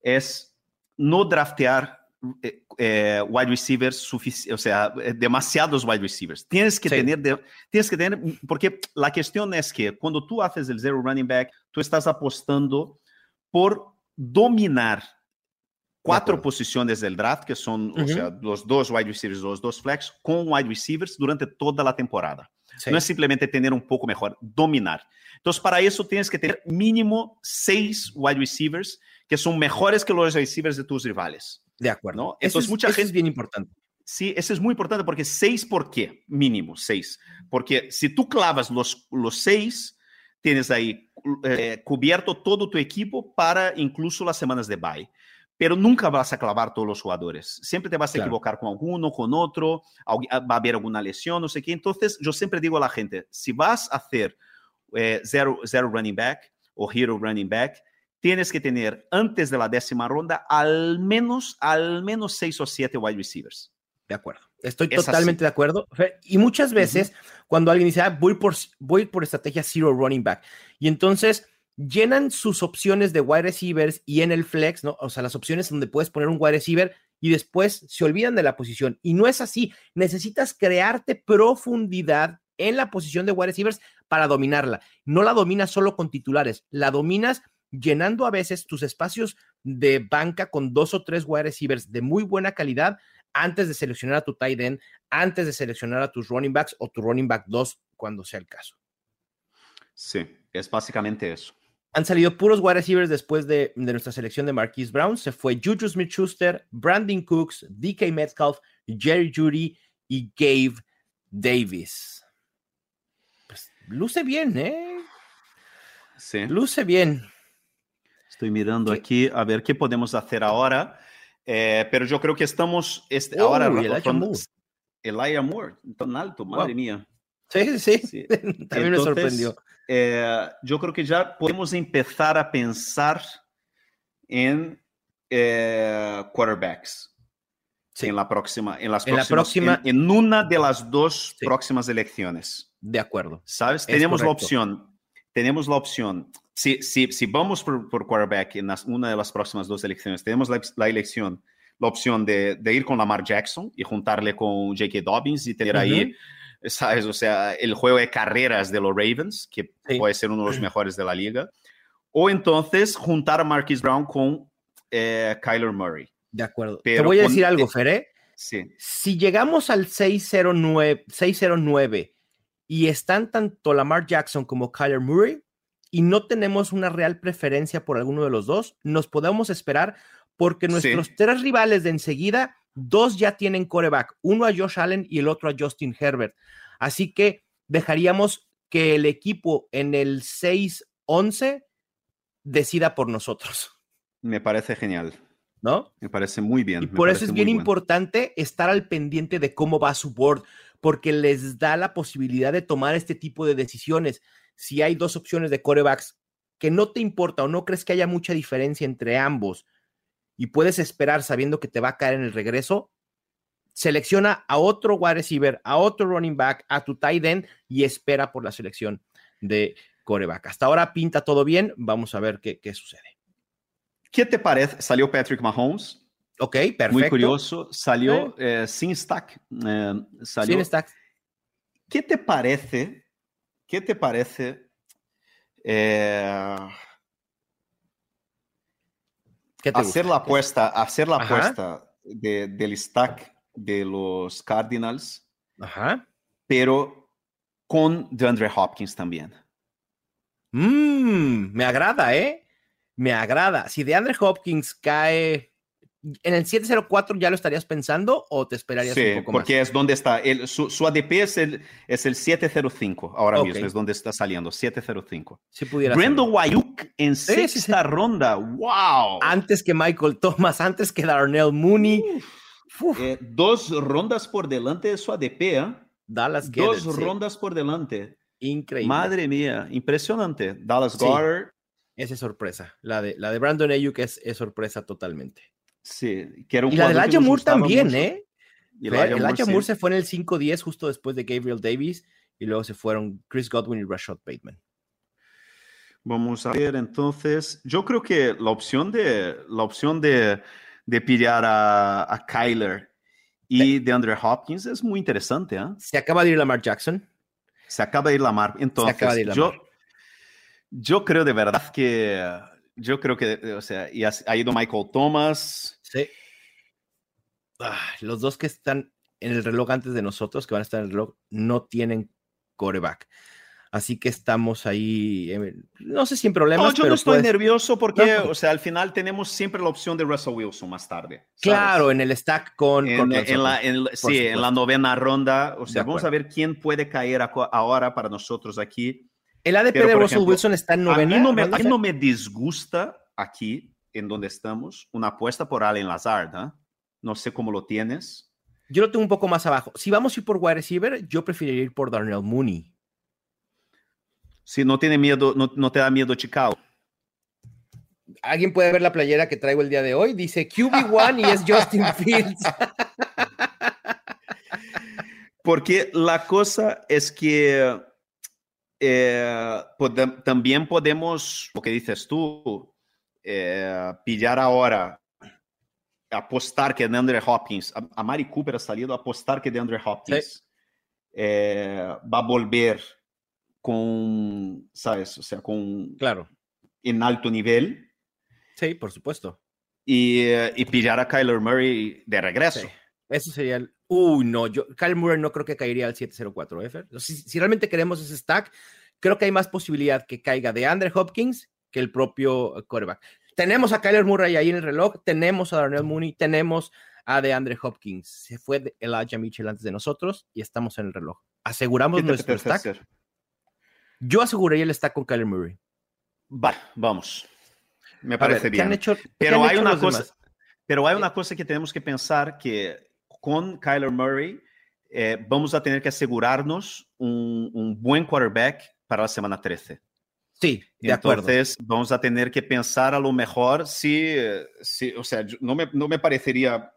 es no draftear eh, eh, wide receivers o sea, demasiados wide receivers. Tienes que sí. tener, de, tienes que tener, porque la cuestión es que cuando tú haces el zero running back, tú estás apostando por dominar cuatro posiciones del draft, que son, uh -huh. o sea, los dos wide receivers, los dos flex, con wide receivers durante toda la temporada. Sí. No es simplemente tener un poco mejor, dominar. Entonces, para eso tienes que tener mínimo seis wide receivers que son mejores que los receivers de tus rivales. De acuerdo. ¿no? Entonces, es, mucha eso gente. es bien importante. Sí, eso es muy importante porque seis, ¿por qué? Mínimo seis. Porque si tú clavas los, los seis, tienes ahí eh, cubierto todo tu equipo para incluso las semanas de bye. Pero nunca vas a clavar todos los jugadores. Siempre te vas a claro. equivocar con alguno, con otro, va a haber alguna lesión, no sé qué. Entonces, yo siempre digo a la gente, si vas a hacer eh, zero, zero running back o hero running back, tienes que tener antes de la décima ronda al menos, al menos seis o siete wide receivers. De acuerdo. Estoy es totalmente así. de acuerdo. Y muchas veces, uh -huh. cuando alguien dice, ah, voy, por, voy por estrategia zero running back, y entonces llenan sus opciones de wide receivers y en el flex, ¿no? O sea, las opciones donde puedes poner un wide receiver y después se olvidan de la posición. Y no es así. Necesitas crearte profundidad en la posición de wide receivers para dominarla. No la dominas solo con titulares, la dominas llenando a veces tus espacios de banca con dos o tres wide receivers de muy buena calidad antes de seleccionar a tu tight end, antes de seleccionar a tus running backs o tu running back 2 cuando sea el caso. Sí, es básicamente eso. Han salido puros wide receivers después de, de nuestra selección de Marquise Brown. Se fue Juju Smith-Schuster, Brandon Cooks, DK Metcalf, Jerry Judy y Gabe Davis. Pues luce bien, ¿eh? Sí. Luce bien. Estoy mirando aquí a ver qué podemos hacer ahora. Eh, pero yo creo que estamos este, oh, ahora. Elijah Moore. Elijah Moore, tan alto, madre wow. mía. Sí, sí, sí. También Entonces, me sorprendió. Eh, yo creo que ya podemos empezar a pensar en eh, quarterbacks. Sí. En la próxima, en las en próximas, la próxima, en, en, una de las dos sí. próximas elecciones. De acuerdo. ¿Sabes? Es tenemos correcto. la opción, tenemos la opción. Si, si, si vamos por, por quarterback en las, una de las próximas dos elecciones, tenemos la, la elección, la opción de, de, ir con Lamar Jackson y juntarle con J.K. Dobbins y tener uh -huh. ahí ¿sabes? O sea, el juego de carreras de los Ravens, que sí. puede ser uno de los mejores de la liga. O entonces juntar a Marquis Brown con eh, Kyler Murray. De acuerdo. Pero Te voy a decir algo, Feré. Sí. Si llegamos al 609, 609 y están tanto Lamar Jackson como Kyler Murray y no tenemos una real preferencia por alguno de los dos, nos podemos esperar porque nuestros sí. tres rivales de enseguida Dos ya tienen coreback, uno a Josh Allen y el otro a Justin Herbert. Así que dejaríamos que el equipo en el 6-11 decida por nosotros. Me parece genial. ¿No? Me parece muy bien. Y por eso es bien bueno. importante estar al pendiente de cómo va su board, porque les da la posibilidad de tomar este tipo de decisiones. Si hay dos opciones de corebacks que no te importa o no crees que haya mucha diferencia entre ambos, y puedes esperar sabiendo que te va a caer en el regreso, selecciona a otro wide receiver, a otro running back, a tu tight end y espera por la selección de coreback. Hasta ahora pinta todo bien, vamos a ver qué, qué sucede. ¿Qué te parece? Salió Patrick Mahomes. Ok, perfecto. Muy curioso, salió eh, sin stack. Eh, salió. Sin stack. ¿Qué te parece? ¿Qué te parece? Eh, hacer la apuesta, hacer la Ajá. apuesta de, del stack de los Cardinals, Ajá. pero con DeAndre Hopkins también. Mm, me agrada, ¿eh? Me agrada. Si DeAndre Hopkins cae en el 704, ¿ya lo estarías pensando o te esperarías sí, un poco porque más? es donde está. El, su, su, ADP es el, es el 705 ahora okay. mismo, es donde está saliendo, 705. Si pudiera Brandon Wayuk en sí, sexta sí, ronda, wow. Antes que Michael Thomas, antes que Darnell Mooney. Uf. Uf. Eh, dos rondas por delante de su ADP, ¿eh? Dallas Dos rondas por delante. Increíble. Madre mía, impresionante. Dallas Goddard. Esa es sorpresa. La de, la de Brandon Ayuk es, es sorpresa totalmente. Sí, que era un y la de Elijah Moore también, mucho. ¿eh? Y Elijah, Elijah Moore, Moore sí. se fue en el 5-10 justo después de Gabriel Davis y luego se fueron Chris Godwin y Rashad Bateman. Vamos a ver entonces. Yo creo que la opción de la opción de, de pillar a, a Kyler y de Andre Hopkins es muy interesante. ¿eh? Se acaba de ir Lamar Jackson. Se acaba de ir Lamar. Entonces, acaba de ir yo, Lamar. yo creo de verdad que, yo creo que, o sea, y ha, ha ido Michael Thomas. Sí. Ah, los dos que están en el reloj antes de nosotros, que van a estar en el reloj, no tienen coreback. Así que estamos ahí, eh, no sé si en problemas. No, yo pero no estoy puede- nervioso porque, No. o sea, al final tenemos siempre la opción de Russell Wilson más tarde. ¿sabes? Claro, en el stack con. En, con en la, en sí, en la supuesto. novena ronda. O sea, vamos a ver quién puede caer ahora para nosotros aquí. El ADP pero, de Russell ejemplo, Wilson está en A novena. mí, no me, ¿no? a mí no me disgusta aquí, en donde estamos, una apuesta por Allen Lazard. ¿ah? No sé cómo lo tienes. Yo lo tengo un poco más abajo. Si vamos a ir por wide receiver, yo preferiría ir por Darnell Mooney. Si no tiene miedo, no, no te da miedo Chicago. ¿Alguien puede ver la playera que traigo el día de hoy? Dice QB1 y es Justin Fields. Porque la cosa es que eh, pode- también podemos, lo que dices tú, eh, pillar ahora, apostar que DeAndre Hopkins, a, a Mari Cooper ha salido a apostar que DeAndre Hopkins eh, va a volver con, ¿sabes? O sea, con Claro. en alto nivel Sí, por supuesto. y, eh, y pillar a Kyler Murray de regreso. Sí. Eso sería el. Uy, no, yo. Kyle Murray no creo que caería al 704 F. Si, si realmente queremos ese stack, creo que hay más posibilidad que caiga de Andre Hopkins que el propio quarterback. Tenemos a Kyler Murray ahí en el reloj, tenemos a Darnell Mooney, tenemos a DeAndre Hopkins. Se fue de Elijah Mitchell antes de nosotros y estamos en el reloj. Aseguramos ¿Qué te nuestro stack. hacer? Yo aseguraría el stack con Kyler Murray. Va, vamos. Me parece ver, ¿qué bien. han hecho- qué Pero han hay una cosa, pero hay Eh, una cosa que tenemos que pensar que con Kyler Murray eh, vamos a tener que asegurarnos un, un buen quarterback para la semana 13. Sí, de acuerdo. Entonces vamos a tener que pensar a lo mejor si, eh, si o sea, yo- no me, no me parecería,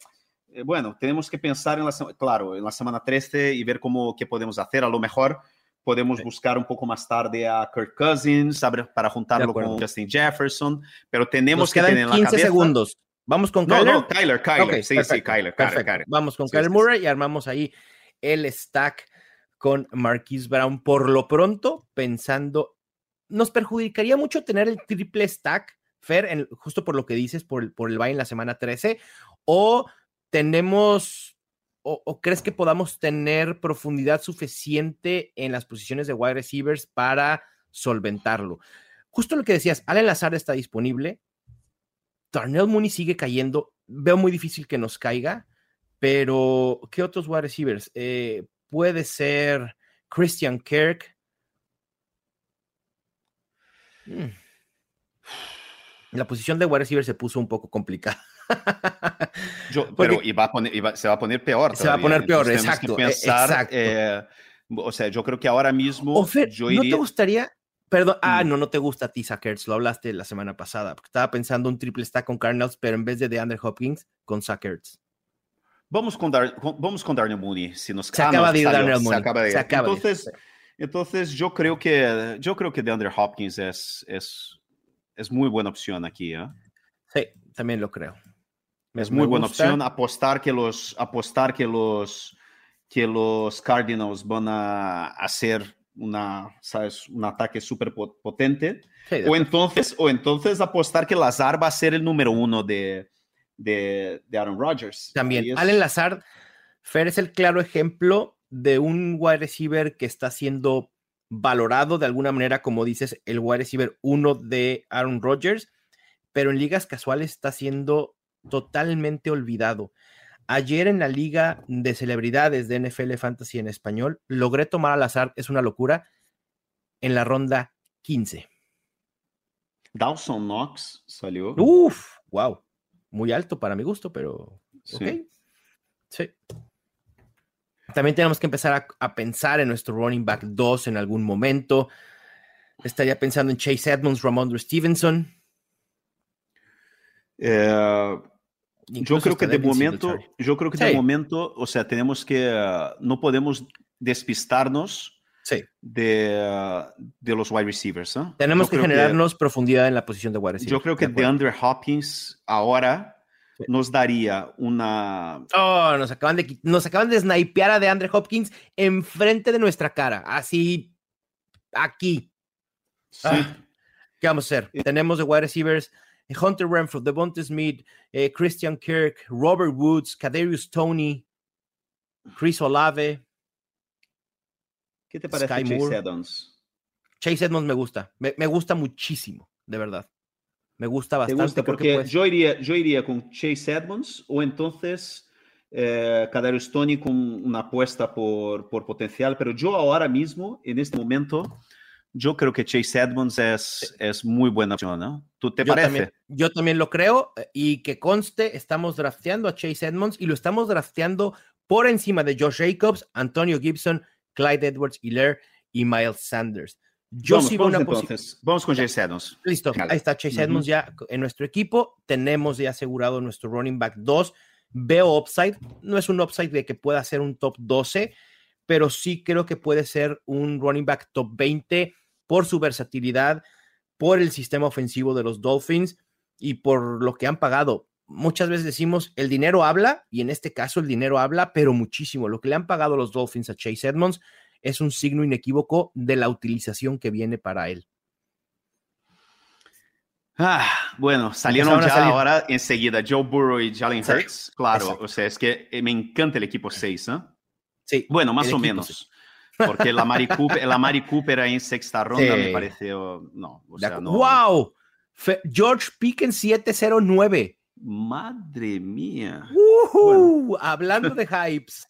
eh, bueno, tenemos que pensar en la, claro, en la semana 13 y ver cómo, qué podemos hacer. A lo mejor podemos Sí. buscar un poco más tarde a Kirk Cousins para juntarlo con Justin Jefferson, pero tenemos Nos que tener en la 15 cabeza. segundos. Vamos con No, Kyler. no, Kyler, Kyler, sí, sí, Kyler, Kyler, perfecto. Kyler. Vamos con Sí, Kyler sí. Murray y armamos ahí el stack con Marquise Brown. Por lo pronto, pensando, nos perjudicaría mucho tener el triple stack, Fer, en- justo por lo que dices, por el, por el bye en la semana 13, o tenemos, o, o crees que podamos tener profundidad suficiente en las posiciones de wide receivers para solventarlo. Justo lo que decías, Allen Lazard está disponible, Darnell Mooney sigue cayendo. Veo muy difícil que nos caiga, pero ¿qué otros wide receivers? Eh, puede ser Christian Kirk. Mm. La posición de wide receiver se puso un poco complicada. Yo- pero a poner- se va a poner peor. Se va a poner peor, Entonces, exacto, pensar, exacto. eh, o sea, yo creo que ahora mismo O Fer, yo ¿no te gustaría? Perdón, ah, Mm. no, no te gusta a ti, Sackers, lo hablaste la semana pasada, porque estaba pensando un triple stack con Cardinals, pero en vez de DeAndre Hopkins, con Sackers. Vamos con, Dar- vamos con Darnell Mooney. Si nos Se ah, acaba no, de ir salió, Darnell se Mooney, acaba de se ir. acaba de ir, entonces, sí. entonces yo creo que yo creo que DeAndre Hopkins es, es, es muy buena opción aquí. ¿eh? Sí, también lo creo. Me- Es muy buena gusta. opción apostar que los apostar que los que los Cardinals van a hacer una, sabes, un ataque súper po- potente. Sí, O entonces, o entonces apostar que Lazar va a ser el número uno de, de, de Aaron Rodgers. También, es- Allen Lazard, Fer es el claro ejemplo de un wide receiver que está siendo valorado de alguna manera, como dices, el wide receiver uno de Aaron Rodgers, pero en ligas casuales está siendo totalmente olvidado. Ayer en la liga de celebridades de NFL Fantasy en español, logré tomar al azar, es una locura, en la ronda 15. Dawson Knox salió. Uf, wow, muy alto para mi gusto, pero Sí. ok. Sí. También tenemos que empezar a, a pensar en nuestro running back 2 en algún momento. Estaría pensando en Chase Edmonds, Ramondre Stevenson. Eh, yo creo que de momento, yo creo que Sí. de momento, o sea, tenemos que, eh, no podemos despistarnos Sí. de, eh, de los wide receivers. ¿eh? Tenemos Yo que generarnos profundidad en la posición de wide receiver. Yo creo que De. DeAndre Hopkins ahora nos daría una. Oh, nos acaban de, nos acaban de snipear a DeAndre Hopkins enfrente de nuestra cara, así aquí. Sí. Ah, ¿Qué vamos a hacer? Eh. Tenemos de wide receivers Hunter Renfro, Devonta Smith, eh, Christian Kirk, Robert Woods, Kadarius Tony, Chris Olave, ¿Qué te parece Sky Chase Moore. Edmonds? Chase Edmonds me gusta, me, me gusta muchísimo, de verdad. Me gusta ¿Te bastante. gusta? Porque puede- yo iría, yo iría con Chase Edmonds o entonces eh, Tony con una apuesta por, por potencial, pero yo ahora mismo, en este momento, yo creo que Chase Edmonds es, es muy buena opción, ¿no? ¿Tú te yo, parece? también, yo también lo creo eh, y que conste, estamos drafteando a Chase Edmonds y lo estamos drafteando por encima de Josh Jacobs, Antonio Gibson, Clyde Edwards Hiller y Miles Sanders. Yo vamos, sí vamos una entonces. Vamos con Chase Edmonds. Listo, ahí está Chase. Edmonds ya en nuestro equipo. Tenemos ya asegurado nuestro running back 2. Veo upside, no es un upside de que pueda ser un top 12, pero sí creo que puede ser un running back top 20 por su versatilidad, por el sistema ofensivo de los Dolphins y por lo que han pagado. Muchas veces decimos el dinero habla y en este caso el dinero habla, pero muchísimo. Lo que le han pagado los Dolphins a Chase Edmonds es un signo inequívoco de la utilización que viene para él. Ah, bueno, salieron ya salir. ahora enseguida Joe Burrow y Jalen Hurts. Claro, exacto. o sea, es que eh, me encanta el equipo 6, ¿eh? Sí, Bueno, más o menos. Porque la Mari Cooper, la Mari Cooper ahí en sexta ronda me pareció. No, o sea, no. ¡Wow! Fe- George Pickens 709. Madre mía. ¡Ujú! Hablando de hypes.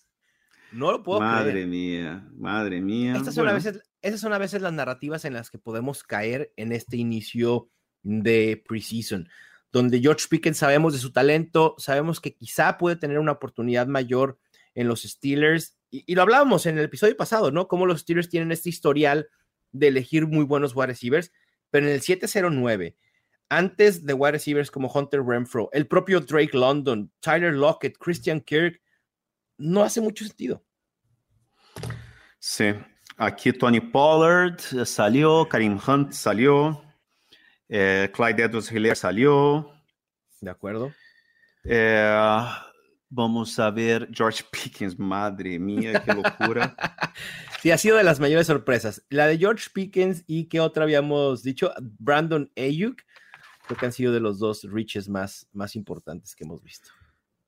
No lo puedo Madre creer. mía, madre mía. Estas son, a veces, esas son a veces las narrativas en las que podemos caer en este inicio de preseason, donde George Pickens sabemos de su talento, sabemos que quizá puede tener una oportunidad mayor en los Steelers, y, y lo hablábamos en el episodio pasado, ¿no? Cómo los Steelers tienen este historial de elegir muy buenos wide receivers, pero en el 709, antes de wide receivers como Hunter Renfro, el propio Drake London, Tyler Lockett, Christian Kirk, no hace mucho sentido. Sí. Aquí Tony Pollard salió, Karim Hunt salió, eh, Clyde Edwards Hiller salió. ¿De acuerdo? Eh, vamos a ver George Pickens, madre mía, qué locura. Sí, ha sido de las mayores sorpresas. La de George Pickens y qué otra habíamos dicho, Brandon Ayuk, creo que han sido de los dos riches más, más importantes que hemos visto.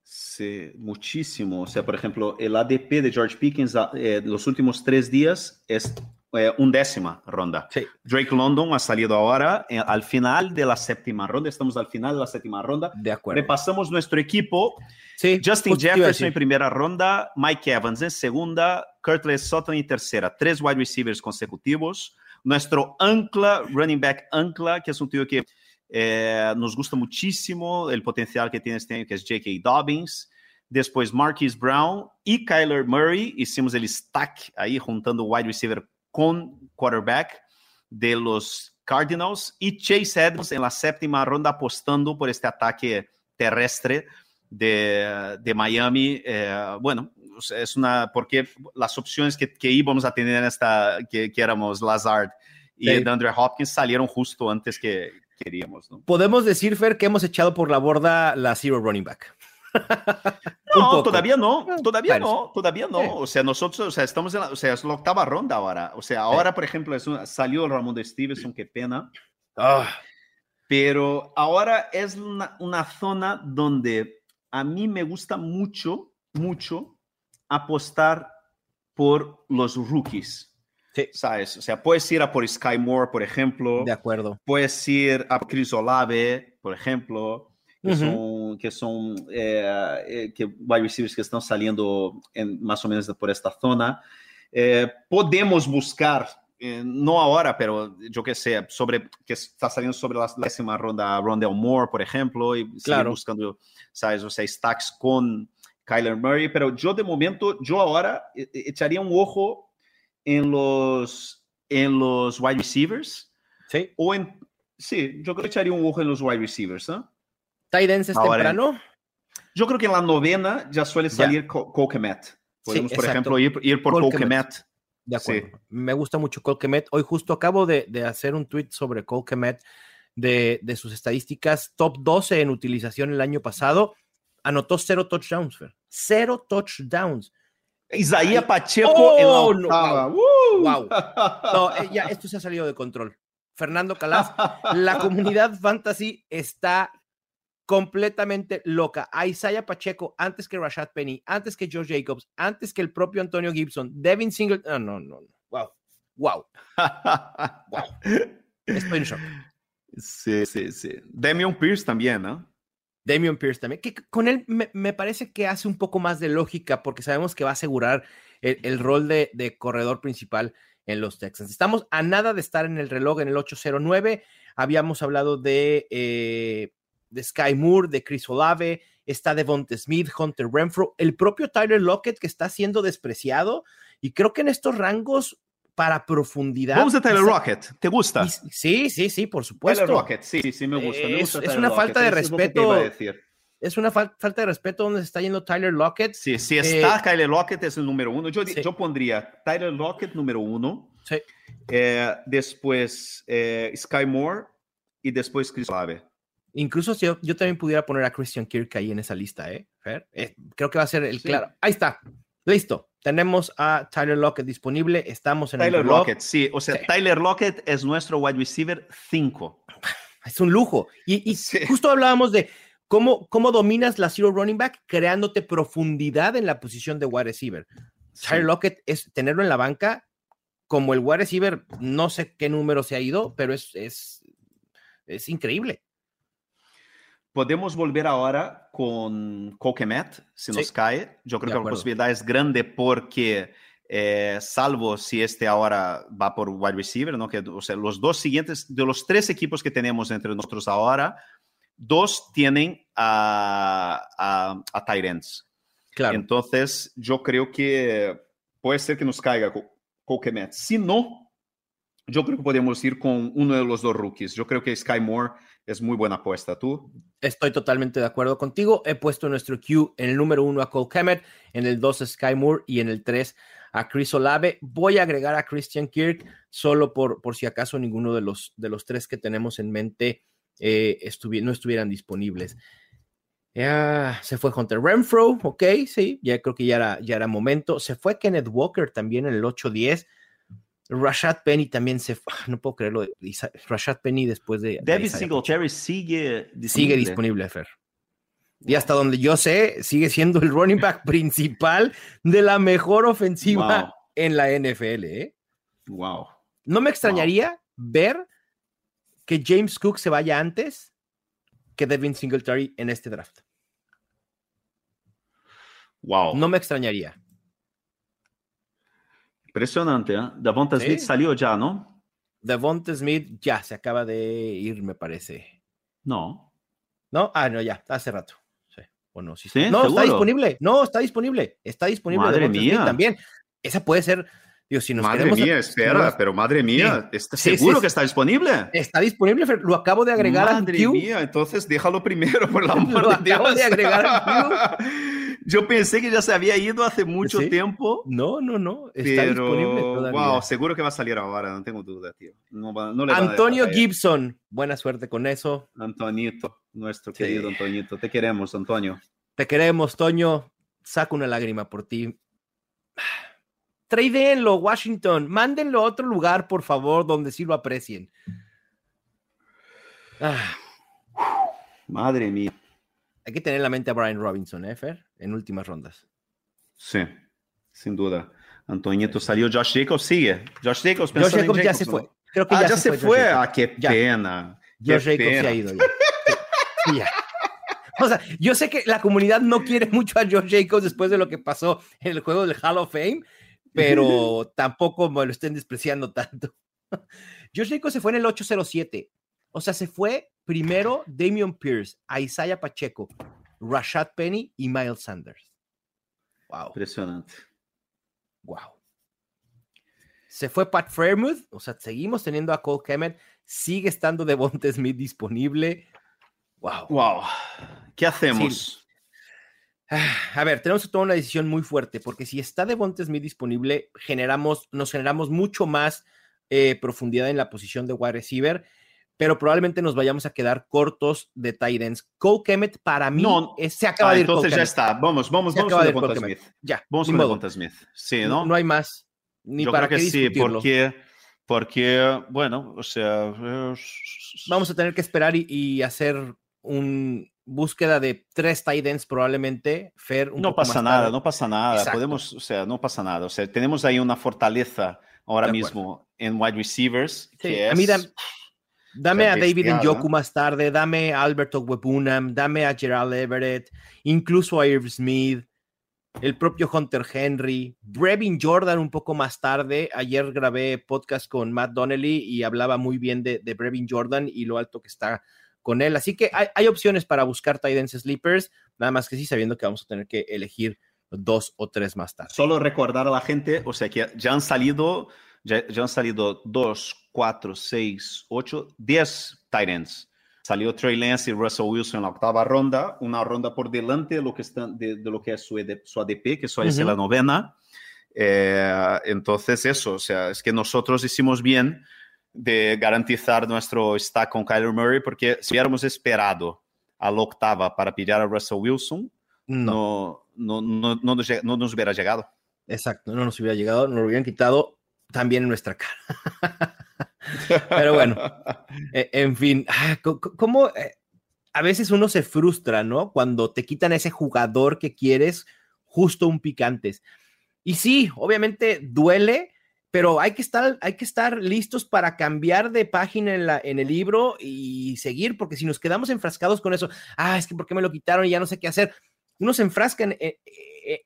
Sí, muchísimo. O sea, por ejemplo, el ADP de George Pickens eh, los últimos tres días es eh, undécima ronda. Sí, Drake London ha salido ahora eh, al final de la séptima ronda. Estamos al final de la séptima ronda. de acuerdo. Repasamos nuestro equipo. Sí, Justin Jefferson en decir. primera ronda, Mike Evans en segunda, Curtis Sutton en tercera. Tres wide receivers consecutivos. Nuestro ancla, running back ancla, que es un tío que eh, nos gusta muchísimo el potencial que tiene este año, que es J.K. Dobbins. Después Marquise Brown y Kyler Murray. Hicimos el stack ahí, juntando wide receiver con quarterback de los Cardinals. Y Chase Edmonds en la séptima ronda apostando por este ataque terrestre de, de Miami. Eh, bueno, es una, porque las opciones que, que íbamos a tener en esta, que, que éramos Lazard y Sí. DeAndre Hopkins salieron justo antes que queríamos, ¿no? Podemos decir, Fer, que hemos echado por la borda la zero running back. Un No, todavía no, todavía no, todavía no. O sea, nosotros, o sea, estamos en la, o sea, es la octava ronda ahora. O sea, ahora, por ejemplo, es una- salió el Ramón de Stevenson, qué pena. Ah, Pero ahora es una, una zona donde a mí me gusta mucho, mucho apostar por los rookies. Sí. ¿Sabes? O sea, puedes ir a por Sky Moore, por ejemplo. de acuerdo. Puedes ir a Chris Olave, por ejemplo, que Ujú. son, que son eh, eh, que wide receivers que están saliendo en, más o menos por esta zona. Eh, podemos buscar, eh, no ahora, pero yo que sé, sobre, que está saliendo sobre la décima ronda, Rondell Moore, por ejemplo, y seguir Claro. buscando, ¿sabes? O sea, stacks con Kyler Murray, pero yo de momento, yo ahora eh, eh, echaría un ojo en los, en los wide receivers. Sí. O en. Sí, yo creo que echaría un ojo en los wide receivers, ¿no? Es Ahora, temprano. Yo creo que en la novena ya suele salir Co- Cole Kmet. Podemos, por ejemplo, ir, ir por. Kmet. De Sí. Me gusta mucho Cole Kmet. Hoy justo acabo de, de hacer un tweet sobre Cole Kmet de, de sus estadísticas top 12 en utilización el año pasado anotó cero touchdowns, Fer. Cero touchdowns. Isaías Pacheco Oh, en no, la octava. wow. Wow. No, eh, ya, esto se ha salido de control. Fernando Calas, la comunidad fantasy está completamente loca. A Isaiah Pacheco antes que Rashad Penny, antes que Joe Jacobs, antes que el propio Antonio Gibson, Devin Single. No, no, no. no. Wow. Wow. Estoy en shock. Sí, sí, sí. Damian Pierce también, ¿no? Damian Pierce también, que con él me, me, parece que hace un poco más de lógica porque sabemos que va a asegurar el, el rol de, de, corredor principal en los Texans. Estamos a nada de estar en el reloj en el 809. Habíamos hablado de, eh, de Sky Moore, de Chris Olave, está Devonta Smith, Hunter Renfro, el propio Tyler Lockett que está siendo despreciado y creo que en estos rangos para profundidad. Vamos a Tyler Rocket, ¿te gusta? Sí, sí, sí, por supuesto. Tyler Rocket, sí, sí, sí me gusta. Me es, gusta es una falta de respeto. Es, es una fal falta de respeto donde se está yendo Tyler Lockett. Sí, si está eh, Tyler Lockett es el número uno. Yo, sí. yo pondría Tyler Lockett número uno. Sí. Eh, después eh, Sky Moore y después Chris Olave. Incluso si yo, yo, también pudiera poner a Christian Kirk ahí en esa lista, ¿eh? Fer? eh creo que va a ser el Sí. claro. Ahí está. Listo. Tenemos a Tyler Lockett disponible. Estamos en Tyler el reloj. Lockett, sí. O sea, Sí. Tyler Lockett es nuestro wide receiver 5. Es un lujo. Y, y Sí. justo hablábamos de cómo, cómo dominas la zero running back creándote profundidad en la posición de wide receiver. Tyler Lockett es tenerlo en la banca como el wide receiver, no sé qué número se ha ido, pero es, es, es increíble. Podemos volver ahora con Coquemet, si Sí. nos cae. Yo creo De que la acuerdo. posibilidad es grande porque, eh, salvo si este ahora va por wide receiver, ¿no? Que, o sea, los dos siguientes, de los tres equipos que tenemos entre nosotros ahora, dos tienen a, a, a ends. Claro. Entonces, yo creo que puede ser que nos caiga Co- Coquemet. Si no, yo creo que podemos ir con uno de los dos rookies. Yo creo que Sky Moore es muy buena apuesta. ¿Tú? Estoy totalmente de acuerdo contigo. He puesto nuestro Q en el número uno a Cole Kemet, en el 2 a Sky Moore y en el 3 a Chris Olave. Voy a agregar a Christian Kirk solo por, por si acaso ninguno de los, de los tres que tenemos en mente eh, no estuvieran disponibles. Ya, se fue Hunter Renfro, ok, sí, ya creo que ya era, ya era momento. Se fue Kenneth Walker también en el 8-10. Rashad Penny también se fue, no puedo creerlo. Rashad Penny después de. de David Isaiah Singletary sigue disponible. sigue disponible, Fer. Y hasta donde yo sé, sigue siendo el running back principal de la mejor ofensiva Wow. en la NFL. ¿eh? Wow. No me extrañaría ver que James Cook se vaya antes que Devin Singletary en este draft. Wow. No me extrañaría. Impresionante, ¿eh? Davonta Sí. Smith salió ya, ¿no? Devonta Smith ya se acaba de ir, me parece. No. ¿No? Ah, no, ya, hace rato. Sí. O no, sí, ¿Sí? No, está disponible. No, está disponible. Está disponible. Madre Devonta Smith mía. también. Esa puede ser. Digo, si nos madre mía, espera, nos- pero madre mía, ¿estás Sí, sí, seguro sí. que está disponible? Está disponible, Fer, lo acabo de agregar Madre queue. mía, entonces déjalo primero, por el amor Lo de Dios. acabo de agregar Yo pensé que ya se había ido hace mucho Sí. tiempo. No, no, no. Está disponible Pero, todavía. wow, seguro que va a salir ahora, no tengo duda, tío. No no le Antonio. Gibson, buena suerte con eso. Antonito, nuestro Sí. querido Antonito. Te queremos, Antonio. Te queremos, Toño. Saca una lágrima por ti. Tradeenlo, Washington. Mándenlo a otro lugar, por favor, donde sí lo aprecien. Ah, Madre mía. hay que tener en la mente a Brian Robinson, ¿eh, Fer? En últimas rondas. Sí, sin duda. Antoñito salió, Josh Jacobs sigue. Josh Jacobs Josh Jacobs ya Jacobs, se ¿no? fue. Creo que Ah, ya, ya, se, fue. Josh Ah, Jacobs. qué Ya. pena. Josh Qué Jacobs se ha ido ya. Ya. O sea, yo sé que la comunidad no quiere mucho a Josh Jacobs después de lo que pasó en el juego del Hall of Fame, pero tampoco me lo estén despreciando tanto. Josh Jacobs se fue en el 807. O sea, se fue primero Damian Pierce, a Isaiah Pacheco, Rashad Penny y Miles Sanders. Wow, Impresionante. wow. Se fue Pat Fairmouth, o sea, seguimos teniendo a Cole Kemet, sigue estando Devonta Smith disponible. Wow. Wow. ¿Qué hacemos? Ah, A ver, tenemos que tomar una decisión muy fuerte, porque si está Devonta Smith disponible, generamos, nos generamos mucho más eh, profundidad en la posición de wide receiver, pero probablemente nos vayamos a quedar cortos de tight ends. Cole Kemet para mí No, es- se acaba Ah, de ir entonces Cole ya está. Vamos, vamos, Se vamos ir Devonta. Smith. Ya, Vamos con. Devonta Smith. Sí, No, ¿no? no hay más. Ni Yo para creo qué que sí, porque, porque, bueno, o sea, eh, Vamos a tener que esperar y, y hacer un búsqueda de tres tight ends probablemente. Fer, un no poco pasa más nada, no pasa nada. Podemos, o sea, no pasa nada. O sea, tenemos ahí una fortaleza ahora mismo en wide receivers. Sí, que a mí es- dam- Dame sea, a David Njoku más tarde, dame a Alberto Webunam, dame a Gerald Everett, incluso a Irv Smith, el propio Hunter Henry, Brevin Jordan un poco más tarde. Ayer grabé podcast con Matt Donnelly y hablaba muy bien de, de Brevin Jordan y lo alto que está con él. Así que hay, hay opciones para buscar tight ends sleepers, nada más que sí sabiendo que vamos a tener que elegir dos o tres más tarde. Solo recordar a la gente, o sea, que ya han salido, ya, ya han salido 2, 4, 6, 8, 10 tight ends. Salió Trey Lance y Russell Wilson en la octava ronda, una ronda por delante de lo que, está, de, de lo que es su, ED su ADP, que suele ser Ujú. la novena. Eh, entonces, eso, o sea, es que nosotros hicimos bien de garantizar nuestro stack con Kyler Murray, porque si hubiéramos esperado a la octava para pillar a Russell Wilson, No, no, no, no, no nos hubiera llegado. exacto, no nos hubiera llegado, nos lo hubieran quitado también en nuestra cara. Pero bueno, Eh, en fin, ah, ¿cómo eh, a veces uno se frustra, ¿no? Cuando te quitan ese jugador que quieres justo un picantes. Y sí, obviamente duele, pero hay que estar, hay que estar listos para cambiar de página en, la, en el libro y seguir, porque si nos quedamos enfrascados con eso, ah, es que ¿por qué me lo quitaron y ya no sé qué hacer? Uno se enfrasca en, en-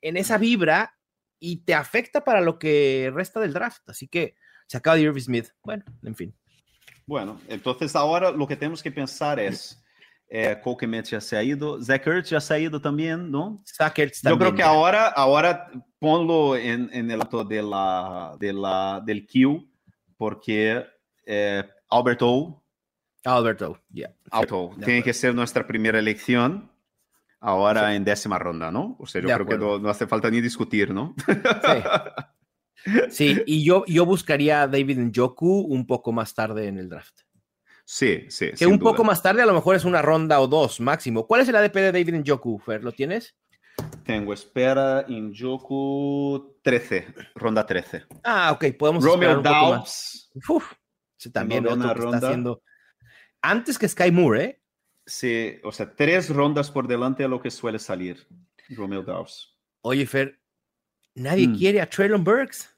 en esa vibra y te afecta para lo que resta del draft. Así que se acaba de Irving Smith. Bueno, en fin. Bueno, entonces ahora lo que tenemos que pensar es, eh, Cole Kmet ya se ha ido, Zach Ertz ya se ha ido también, ¿no? Sackers Yo creo también que ahora, ahora ponlo en, en el acto de la, de la, del Q, porque eh, Alberto, ya. Albert O, de tiene que ser nuestra primera elección ahora en décima ronda, ¿no? O sea, yo De creo que no, no hace falta ni discutir, ¿no? Sí. Sí, y yo, yo buscaría a David Njoku un poco más tarde en el draft. Sí, sí. Que sin un duda. poco más tarde a lo mejor es una ronda o dos máximo. ¿Cuál es el ADP de David Njoku, Fer? ¿Lo tienes? Tengo espera en Joku 13, ronda 13. Ah, ok, podemos esperar Romeo un poco más. Dobbs. Uf, ese también otro que está haciendo. Antes que Sky Moore, ¿eh? Sí, o sea, tres rondas por delante de lo que suele salir. Romeo Dobbs. Oye, Fer, nadie Mm. quiere a Traylon Burks.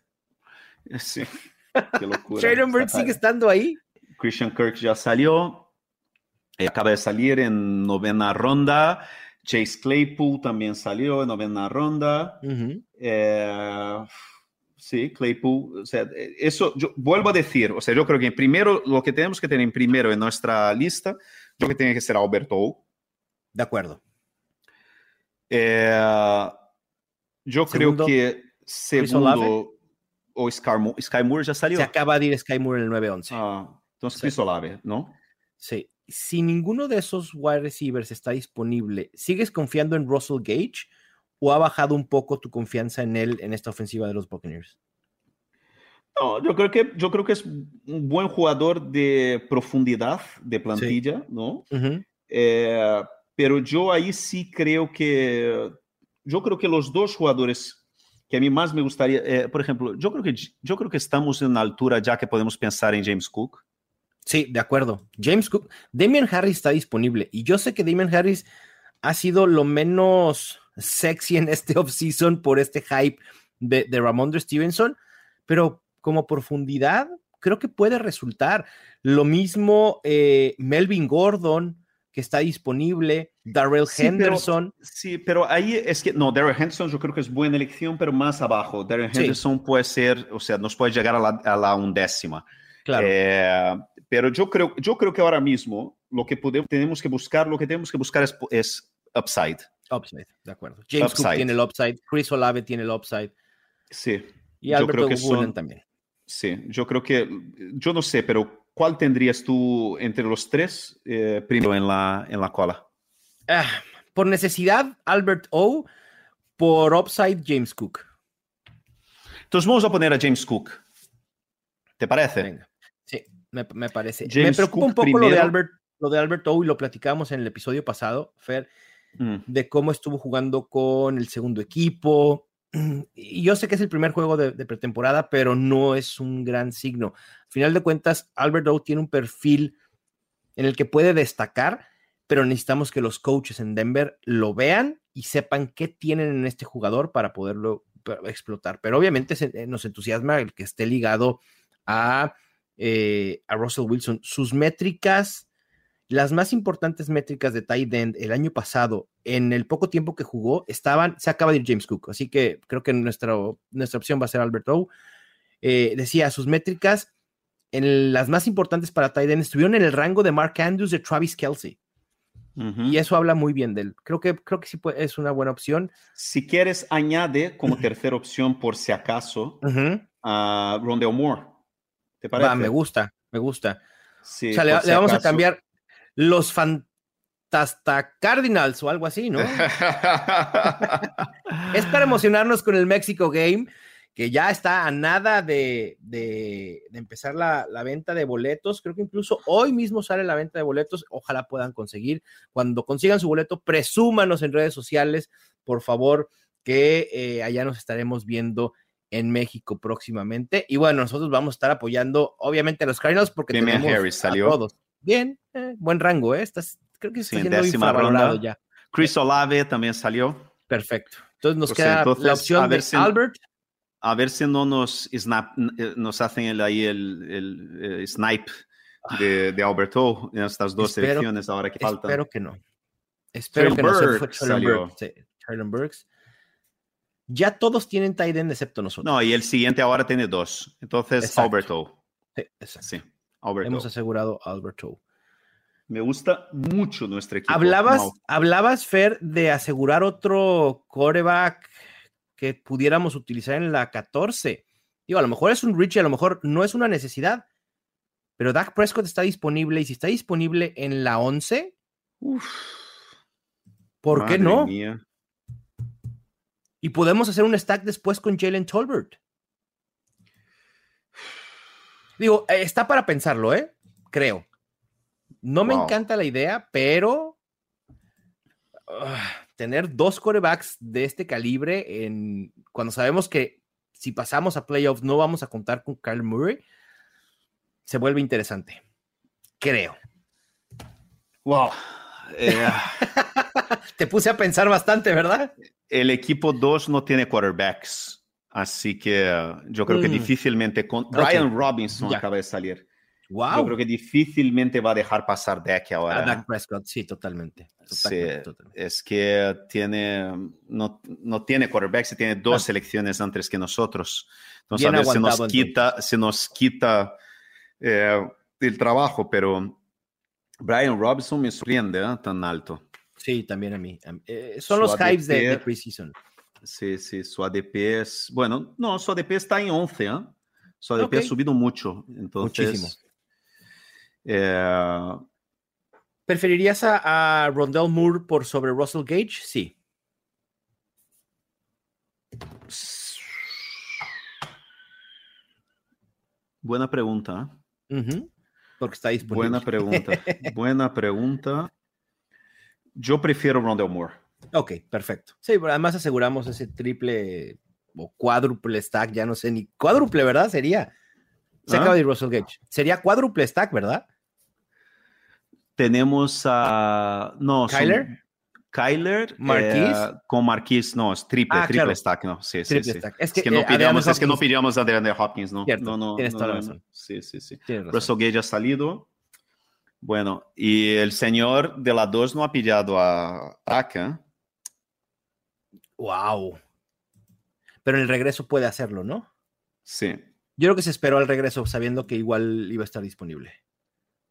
Sí, qué locura. Traylon Burks sigue estando ahí. Christian Kirk ya salió. Eh, Acaba de salir en novena ronda. Chase Claypool también salió en novena ronda. Ujú. Eh, sí, Claypool. O sea, eh, eso yo vuelvo a decir. O sea, yo creo que primero lo que tenemos que tener primero en nuestra lista, yo creo que tiene que ser Alberto. O. De acuerdo. Eh, yo Segundo, creo que segundo o Sky Moore, Sky Moore ya salió. Se acaba de ir Sky Moore en el 9-11. Ah, entonces Sí. Chris Olave, ¿no? Sí. Si ninguno de esos wide receivers está disponible, ¿sigues confiando en Russell Gage o ha bajado un poco tu confianza en él en esta ofensiva de los Buccaneers? No, yo creo que yo creo que es un buen jugador de profundidad de plantilla, ¿no? Ujú. Eh, pero yo ahí sí creo que yo creo que los dos jugadores que a mí más me gustaría, eh, por ejemplo, yo creo que yo creo que estamos en altura ya que podemos pensar en James Cook. Sí, de acuerdo. James Cook, Damian Harris está disponible y yo sé que Damian Harris ha sido lo menos sexy en este offseason por este hype de, de Ramondre Stevenson, pero como profundidad creo que puede resultar. Lo mismo eh, Melvin Gordon, que está disponible, Darrell Sí, pero- Henderson. Sí, pero ahí es que no, Darrell Henderson yo creo que es buena elección, pero más abajo. Darrell Sí. Henderson puede ser, o sea, nos puede llegar a la, a la undécima. Claro. Eh, pero yo creo, yo creo que ahora mismo lo que podemos, tenemos que buscar, lo que tenemos que buscar es, es upside. upside, de acuerdo. James Cook upside. tiene el upside, Chris Olave tiene el upside Sí, y Yo Alberto creo que son- también. Sí. Yo creo que, yo no sé, pero ¿cuál tendrías tú entre los tres eh, primero en la, en la cola? Ah, por necesidad, Albert O. Por upside, James Cook. Entonces vamos a poner a James Cook. ¿Te parece? Venga. Sí. me, me parece. me preocupa un poco lo de Albert, lo de Albert O y lo platicamos en el episodio pasado, Fer, mm. de cómo estuvo jugando con el segundo equipo. Y yo sé que es el primer juego de, pretemporada, pero no es un gran signo. Al final de cuentas, Albert O tiene un perfil en el que puede destacar, pero necesitamos que los coaches en Denver lo vean y sepan qué tienen en este jugador para poderlo explotar. Pero obviamente eh, nos entusiasma el que esté ligado a, eh, a Russell Wilson. Sus métricas, las más importantes métricas de tight end el año pasado, en el poco tiempo que jugó, estaban, se acaba de ir James Cook, así que creo que nuestra, nuestra opción va a ser Albert O. Eh, decía, sus métricas en las más importantes para tight end estuvieron en el rango de Mark Andrews de Travis Kelsey. Y eso habla muy bien de él. Creo que, creo que sí es una buena opción. Si quieres, añade como tercera opción, por si acaso, a Rondell Moore. ¿Te parece? me gusta, me gusta. Sí, o sea, le, vamos a cambiar los Fantasta Cardinals o algo así, ¿no? es para emocionarnos con el México Game que ya está a nada de, empezar la, venta de boletos. Creo que incluso hoy mismo sale la venta de boletos. Ojalá puedan conseguir. Cuando consigan su boleto, presúmanos en redes sociales, por favor, que eh, allá nos estaremos viendo en México próximamente. Y bueno, nosotros vamos a estar apoyando, obviamente, a los Cardinals porque tenemos Harris salió. todos. Bien, eh, buen rango, ¿eh? Estás, creo que está sí, siendo ya. Chris Olave también salió. Perfecto. Entonces nos pues queda la opción de Albert a ver si no nos, snap, eh, nos hacen ahí el, el, snipe de, de, Alberto en estas dos selecciones ahora que faltan. Espero que no. Espero que no se Burks. Ya todos tienen tight end excepto nosotros. No, y el siguiente ahora tiene dos. Entonces, Alberto. Sí, sí, Alberto. Hemos asegurado Alberto. Me gusta mucho nuestro equipo. Hablabas, hablabas, Fer, de asegurar otro coreback que pudiéramos utilizar en la 14. Digo, a lo mejor es un Richie, a lo mejor no es una necesidad, pero Dak Prescott está disponible y si está disponible en la 11, ¿por qué no? Y podemos hacer un stack después con Jalen Tolbert. Digo, eh, está para pensarlo, ¿eh? Creo. No me encanta la idea, pero ah, tener dos corebacks de este calibre en, cuando sabemos que si pasamos a playoffs no vamos a contar con Kyle Murray, se vuelve interesante. Creo. Wow. Eh, Te puse a pensar bastante, ¿verdad? El equipo 2 no tiene quarterbacks, así que uh, yo creo que mm. difícilmente con Brian Robinson acaba de salir. Yo creo que difícilmente va a dejar pasar Dak ahora. A Dak Prescott, sí, totalmente. sí, es que tiene, no, no tiene quarterback, tiene dos ah. selecciones antes que nosotros. Entonces, a ver si nos quita, se nos quita eh, el trabajo, pero Brian Robinson me sorprende ¿eh? tan alto. Sí, también a mí. Eh, son los hypes de, de preseason. Sí, sí, su ADP es, bueno, no, su ADP está en 11, ¿eh? Su ADP ha subido mucho, entonces... Muchísimo. Eh, ¿Preferirías a, Rondell Moore por sobre Russell Gage? Sí. Buena pregunta. Porque está disponible. Buena pregunta. Buena pregunta. Yo prefiero Rondell Moore. Ok, perfecto. Sí, además aseguramos ese triple o cuádruple stack, ya no sé ni cuádruple, ¿verdad? Sería. Se acaba de ir Russell Gage. Sería cuádruple stack, ¿verdad? Tenemos a. No, Kyler. Kyler Marquis. Eh, con Marquis, no, es triple, ah, triple stack, ¿no? Sí, triple sí, stack. Sí. Es, que, es, que, no eh, pidamos, es que no pidamos a DeAndre Hopkins, ¿no? Cierto, no, no, tienes no, toda la razón. Sí, sí, sí. Russell Gage ha salido. Bueno, y el señor de la 2 no ha pillado a Aka. Wow. Pero en el regreso puede hacerlo, ¿no? Sí. Yo creo que se esperó al regreso sabiendo que igual iba a estar disponible.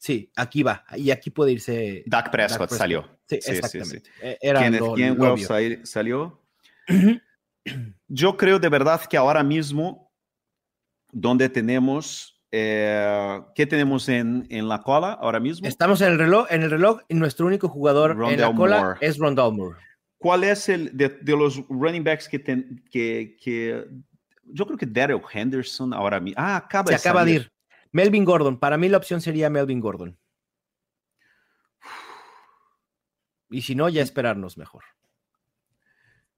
Sí, aquí va. Y aquí puede irse. Dak Prescott, salió. Sí, exactamente. Sí, sí. Era Kenneth salió. Yo creo de verdad que ahora mismo, donde tenemos. Eh, ¿Qué tenemos en, en, la cola ahora mismo? Estamos en el reloj, en el reloj y nuestro único jugador en la cola es Rondell Moore. ¿Cuál es el de, de los running backs que, ten, que, que, yo creo que Daryl Henderson ahora mismo? Ah, acaba Se de acaba salir. de ir. Melvin Gordon, para mí la opción sería Melvin Gordon. Y si no, ya esperarnos mejor.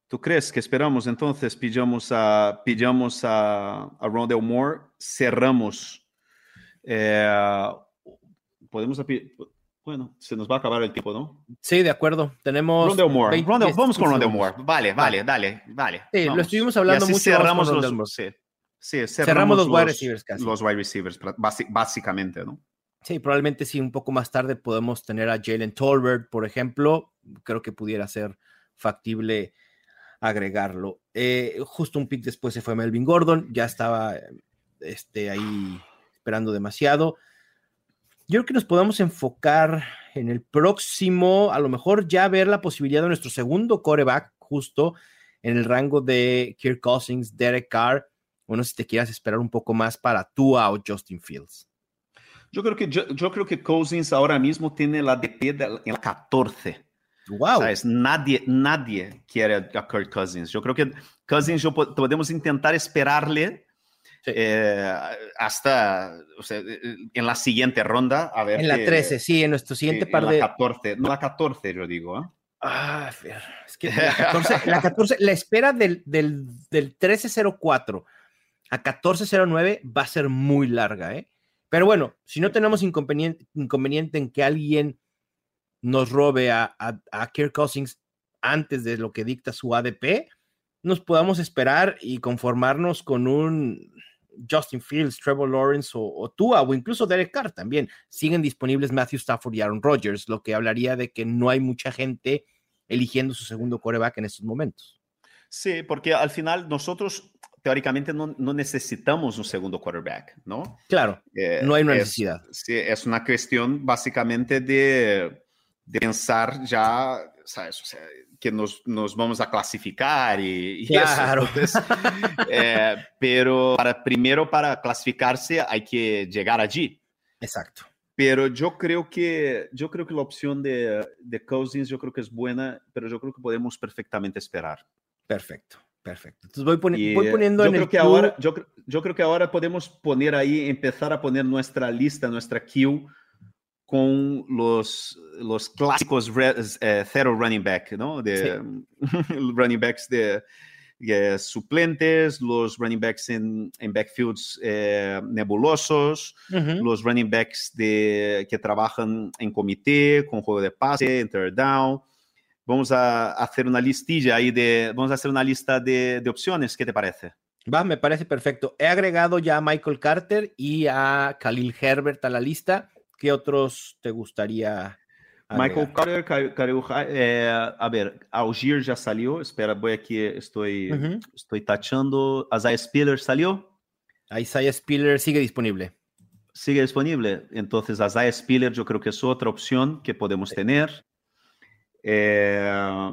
¿Tú crees que esperamos entonces? Pillamos a, pillamos a, a Rondell Moore, cerramos. Eh, podemos. Bueno, se nos va a acabar el tiempo, ¿no? Sí, de acuerdo. Tenemos. Rondell Moore. vamos con Rondell Moore. Vale, vale, dale, vale. Sí, lo estuvimos hablando mucho. Cerramos los, sí, sí, cerramos, cerramos los, wide receivers casi. Los wide receivers, básicamente, ¿no? Sí, probablemente sí, un poco más tarde podemos tener a Jalen Tolbert, por ejemplo. Creo que pudiera ser factible agregarlo. Eh, justo un pick después se fue Melvin Gordon, ya estaba este, ahí esperando demasiado. Yo creo que nos podemos enfocar en el próximo, a lo mejor ya ver la posibilidad de nuestro segundo coreback, justo en el rango de Kirk Cousins, Derek Carr. Bueno, si te quieras esperar un poco más para tú o Justin Fields. Yo creo que, yo, yo, creo que Cousins ahora mismo tiene la DP de, en la 14. Wow. ¿Sabes? Nadie, nadie quiere a Kirk Cousins. Yo creo que Cousins yo, podemos intentar esperarle sí. eh, hasta o sea, en la siguiente ronda. A ver en la 13, sí, en nuestro siguiente par de. La 14, no la 14, yo digo. ¿eh? Ah, es que la 14, la, 14, la espera del, del, del 1304 a 1409 va a ser muy larga, ¿eh? Pero bueno, si no tenemos inconveniente, inconveniente en que alguien nos robe a, a, a, Cousins antes de lo que dicta su ADP, nos podamos esperar y conformarnos con un Justin Fields, Trevor Lawrence o, o Tua o incluso Derek Carr también. Siguen disponibles Matthew Stafford y Aaron Rodgers, lo que hablaría de que no hay mucha gente eligiendo su segundo coreback en estos momentos. Sí, porque al final nosotros teóricamente no, no, necesitamos un segundo quarterback, ¿no? Claro, eh, no hay una necesidad. Es, sí, es una cuestión básicamente de, de pensar ya, ¿sabes? O sea, que nos, nos, vamos a clasificar y, y claro. eso. Entonces, eh, pero para, primero para clasificarse hay que llegar allí. Exacto. Pero yo creo que, yo creo que la opción de, de Cousins yo creo que es buena, pero yo creo que podemos perfectamente esperar. Perfecto. Perfecto. Entonces voy, poni y, voy poniendo yo en creo el que ahora yo, yo, creo que ahora podemos poner ahí, empezar a poner nuestra lista, nuestra queue con los, los clásicos re, eh, cero running back, ¿no? De sí. running backs de, de, suplentes, los running backs en, en backfields eh, nebulosos, uh -huh. los running backs de, que trabajan en comité, con juego de pase, en third down vamos a hacer una listilla ahí de, vamos a hacer una lista de, de, opciones, ¿qué te parece? Va, me parece perfecto. He agregado ya a Michael Carter y a Khalil Herbert a la lista. ¿Qué otros te gustaría? Agregar? Michael Carter, Khalil, eh, a ver, Algier ya salió. Espera, voy aquí, estoy, uh -huh. estoy tachando. Isaiah Spiller salió. Isaiah Spiller sigue disponible. Sigue disponible. Entonces, Isaiah Spiller yo creo que es otra opción que podemos sí. tener. Eh,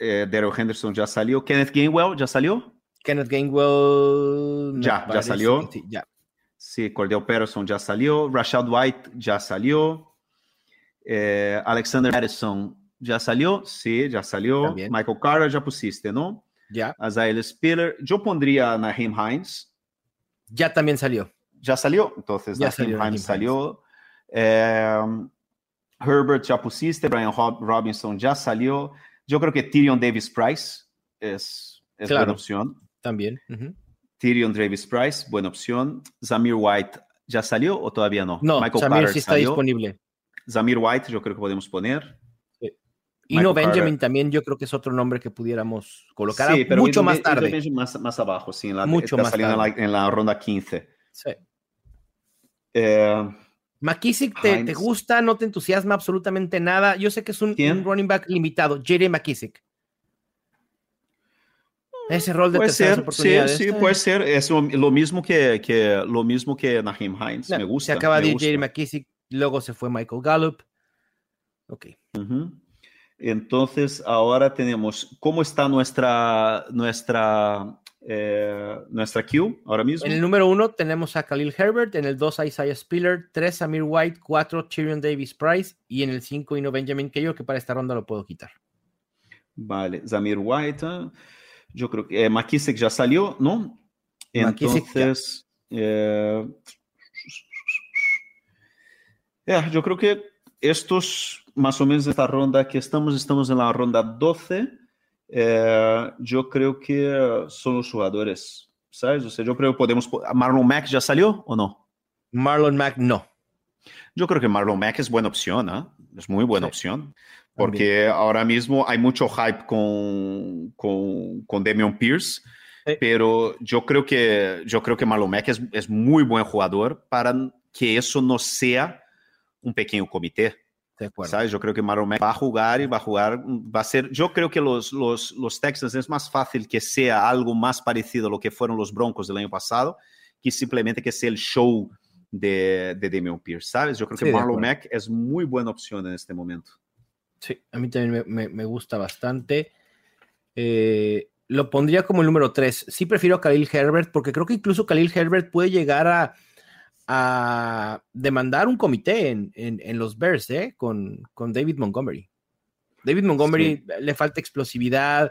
eh, Daryl Henderson ya salió. Kenneth Gainwell ya salió. Kenneth Gainwell. Ya, ya salió. Sí, sí, Cordell Patterson ya salió. Rashad White ya salió. Eh, Alexander Madison ya salió. Sí, ya salió. También. Michael Carter ya pusiste, ¿no? Ya. Azael Spiller. Yo pondría a Naheem Hines. Ya también salió. Ya salió. Entonces, ya Naheem Hines salió. Eh, Herbert ya pusiste, Brian Robinson ya salió. Yo creo que Tyrion Davis Price es, es claro, buena opción. También. Uh -huh. Tyrion Davis Price, buena opción. Zamir White ya salió o todavía no? No, Michael Zamir Carter sí está salió. disponible. Zamir White, yo creo que podemos poner. Sí. Y no Benjamin Carter. también, yo creo que es otro nombre que pudiéramos colocar sí, pero mucho más tarde. Ido más, más, abajo, sí, en la, mucho más tarde. en la, en la ronda 15. Sí. Eh, McKissick, ¿te, ¿te, gusta? ¿No te entusiasma absolutamente nada? Yo sé que es un, un running back limitado. J.D. McKissick. Ese rol de puede ser, oportunidades. Sí, sí, puede ser. Es lo, mismo que, que, lo mismo que Naheem Hines. No, me gusta. Se acaba de ir J.D. McKissick, luego se fue Michael Gallup. Ok. Uh -huh. Entonces, ahora tenemos, ¿cómo está nuestra, nuestra eh, nuestra queue ahora mismo. En el número uno tenemos a Khalil Herbert, en el dos a Isaiah Spiller, tres a Amir White, cuatro Tyrion Davis Price y en el cinco Ino Benjamin que yo que para esta ronda lo puedo quitar. Vale, Zamir White, yo creo que eh, McKissick ya salió, ¿no? Entonces, eh, É, eu creio que estos, mais ou menos esta ronda que estamos, estamos na ronda 12. Eh, eu creio que são os jogadores, ¿sabes? Ou seja, eu creio que podemos. Marlon Mack já saiu ou não? Marlon Mack no. Yo creo que Marlon Mack es buena opción, ¿eh? es muy buena sí. opción, porque También. ahora mismo hay mucho hype con, con, con Damian Pierce, sí. pero yo creo que, yo creo que Marlon Mack es, es muy buen jugador para que eso no sea un pequeño comité. ¿Sabes? Yo creo que Marlon Mack va a jugar y va a jugar, va a ser, yo creo que los, los, los Texans es más fácil que sea algo más parecido a lo que fueron los Broncos del año pasado, que simplemente que sea el show de, de Damian Pierce, ¿sabes? Yo creo que sí, Marlon Mack es muy buena opción en este momento. Sí, a mí también me, me, me gusta bastante. Eh, lo pondría como el número 3. Sí prefiero a Khalil Herbert porque creo que incluso Khalil Herbert puede llegar a, a demandar un comité en, en, en los Bears ¿eh? con, con, David Montgomery. David Montgomery sí. le falta explosividad.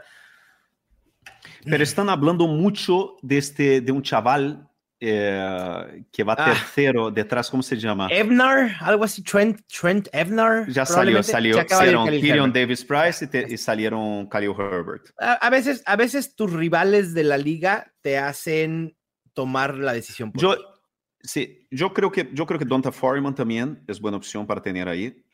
Pero están hablando mucho de, este, de un chaval eh, que va ah. tercero detrás, ¿cómo se llama? Evnar, algo así, Trent, Trent Evnar. Ya salió, salió. Salieron Tyrion Davis Price y, te, y, salieron Khalil Herbert. A, a, veces, a veces tus rivales de la liga te hacen tomar la decisión. Por yo. Sí, yo creo que, yo creo que Donta Foreman también es buena opción para tener ahí.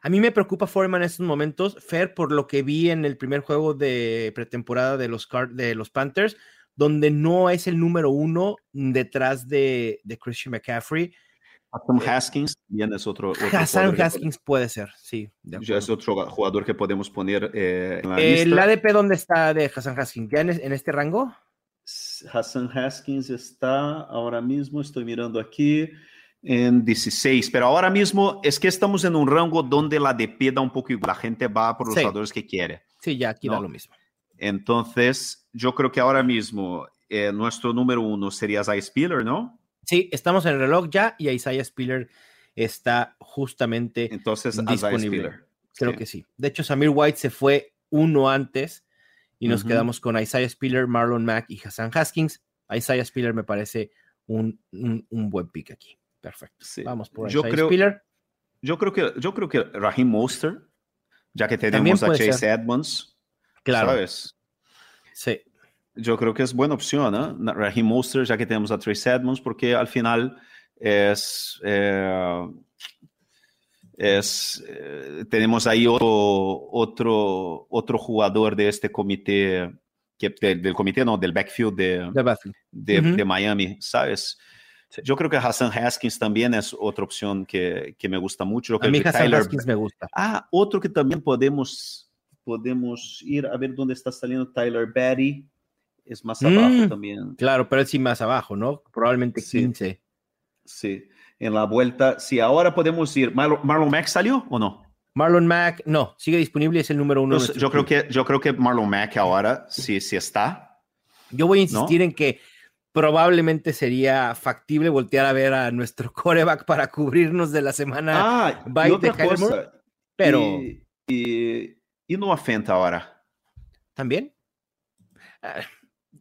A mí me preocupa Foreman en estos momentos, Fer, por lo que vi en el primer juego de pretemporada de los, de los Panthers donde no es el número uno detrás de, de Christian McCaffrey. Hassan Haskins también es otro. otro Hassan Haskins que, puede ser, sí. Ya es otro jugador que podemos poner eh, en la ¿El lista. ADP dónde está de Hassan Haskins? ¿Ya en, en, este rango? Hassan Haskins está ahora mismo, estoy mirando aquí, en 16, pero ahora mismo es que estamos en un rango donde la ADP da un poco igual, la gente va por los sí. jugadores que quiere. Sí, ya aquí ¿no? da lo mismo. Entonces, yo creo que ahora mismo eh, nuestro número uno sería Isaiah Spiller, ¿no? Sí, estamos en el reloj ya y Isaiah Spiller está justamente Entonces, disponible. Creo sí. que sí. De hecho, Samir White se fue uno antes y nos uh -huh. quedamos con Isaiah Spiller, Marlon Mack y Hassan Haskins. Isaiah Spiller me parece un, un, un buen pick aquí. Perfecto. Sí. Vamos por yo Isaiah creo, Spiller. Yo creo que yo creo que Raheem Monster, ya que tenemos a Chase ser. Edmonds, claro. ¿sabes? Sí. Yo creo que es buena opción, ¿eh? Raheem Monster, ya que tenemos a Trace Edmonds, porque al final es. Eh, es eh, tenemos ahí otro, otro, otro jugador de este comité, que, de, del comité, no, del backfield de, de, uh -huh. de Miami, ¿sabes? Sí. Yo creo que Hassan Haskins también es otra opción que, que me gusta mucho. a mí Hassan Tyler... Haskins me gusta. Ah, otro que también podemos podemos ir a ver dónde está saliendo Tyler Batty. Es más abajo mm, también. Claro, pero es sí más abajo, ¿no? Probablemente 15. Sí. En la vuelta. Sí, ahora podemos ir. Marlon, Marlon Mack salió o no? Marlon Mack, no, sigue disponible, es el número uno. Entonces, yo, creo que, yo creo que Marlon Mack ahora sí, sí está. Yo voy a insistir ¿no? en que probablemente sería factible voltear a ver a nuestro coreback para cubrirnos de la semana ah, y otra cosa. Pero. Y, y, y no afenta ahora. ¿También? Uh,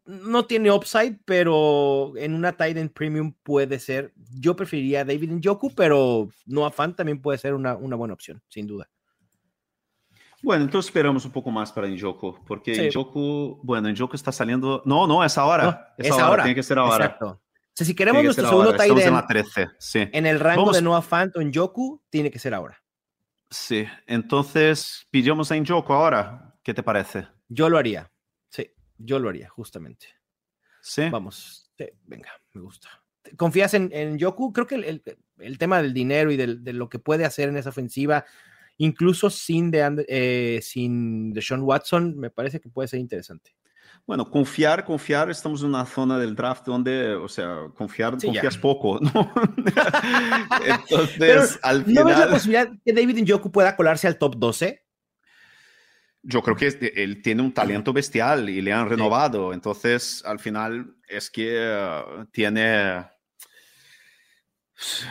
no tiene upside, pero en una Titan Premium puede ser. Yo preferiría a David Njoku, pero Noah Fan también puede ser una, una, buena opción, sin duda. Bueno, entonces esperamos un poco más para Njoku, porque sí. Njoku, bueno, Njoku está saliendo. No, no, es ahora. No, es, es ahora. ahora. Tiene que ser ahora. Exacto. O sea, si queremos nuestro segundo Titan en, la 13, sí. en el rango Vamos... de Noah Fant o Njoku, tiene que ser ahora. Sí, entonces pillamos a Njoku ahora. ¿Qué te parece? Yo lo haría. Yo lo haría, justamente. Sí. Vamos, sí, venga, me gusta. ¿Confías en, en Yoku? Creo que el, el, el, tema del dinero y del, de lo que puede hacer en esa ofensiva, incluso sin, de, eh, sin Deshaun Watson, me parece que puede ser interesante. Bueno, confiar, confiar, estamos en una zona del draft donde, o sea, confiar, sí, confías ya. poco, ¿no? Entonces, Pero, al final... ¿No ves la posibilidad que David Njoku pueda colarse al top 12? Yo creo que él tiene un talento bestial y le han renovado. Entonces, al final es que uh, tiene.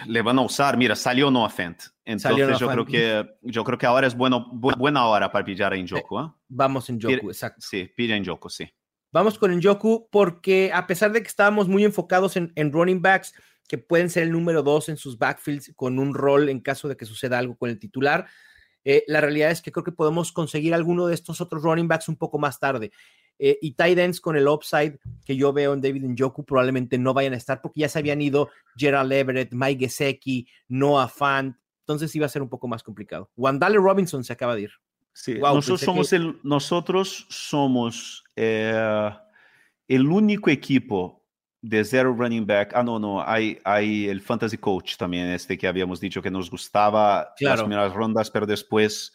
Le van a usar. Mira, salió Noah Fent. Entonces, yo creo que yo creo que ahora es bueno, bu buena hora para pillar a Njoku. ¿eh? Vamos en Njoku, exacto. Sí, pilla Njoku, sí. Vamos con Njoku porque a pesar de que estábamos muy enfocados en, en running backs, que pueden ser el número dos en sus backfields con un rol en caso de que suceda algo con el titular. Eh, la realidad es que creo que podemos conseguir alguno de estos otros running backs un poco más tarde. Eh, y tight ends con el upside que yo veo en David Njoku probablemente no vayan a estar porque ya se habían ido Gerald Everett, Mike Gesecki, Noah Fant. Entonces iba a ser un poco más complicado. Wandale Robinson se acaba de ir. Sí, nosotros, somos el, nosotros somos eh, el único equipo de zero running back. Ah, no, no, hay, hay el fantasy coach también, este que habíamos dicho que nos gustaba claro. las primeras rondas, pero después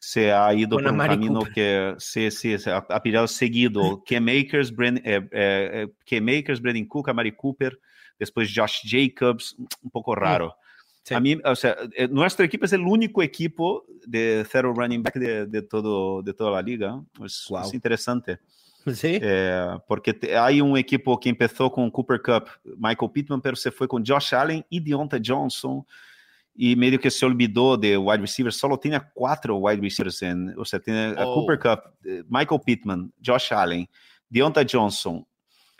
se ha ido por un camino que sí, sí, se ha, ha pillado seguido. que Makers, Brand, eh, eh, que Makers, Brandon Cook, Amari Cooper, después Josh Jacobs, un poco raro. Sí. A mí, o sea, eh, nuestro equipo es el único equipo de cero running back de, de todo, de toda la liga. Es, wow. es interesante. Sí. Eh, porque te, hay un equipo que empezó con Cooper Cup, Michael Pittman, pero se fue con Josh Allen y Deontay Johnson. y medio que se olvidó de wide receivers, solo tenía cuatro wide receivers en, o sea, tiene oh. Cooper Cup, eh, Michael Pittman, Josh Allen, Deontay Johnson,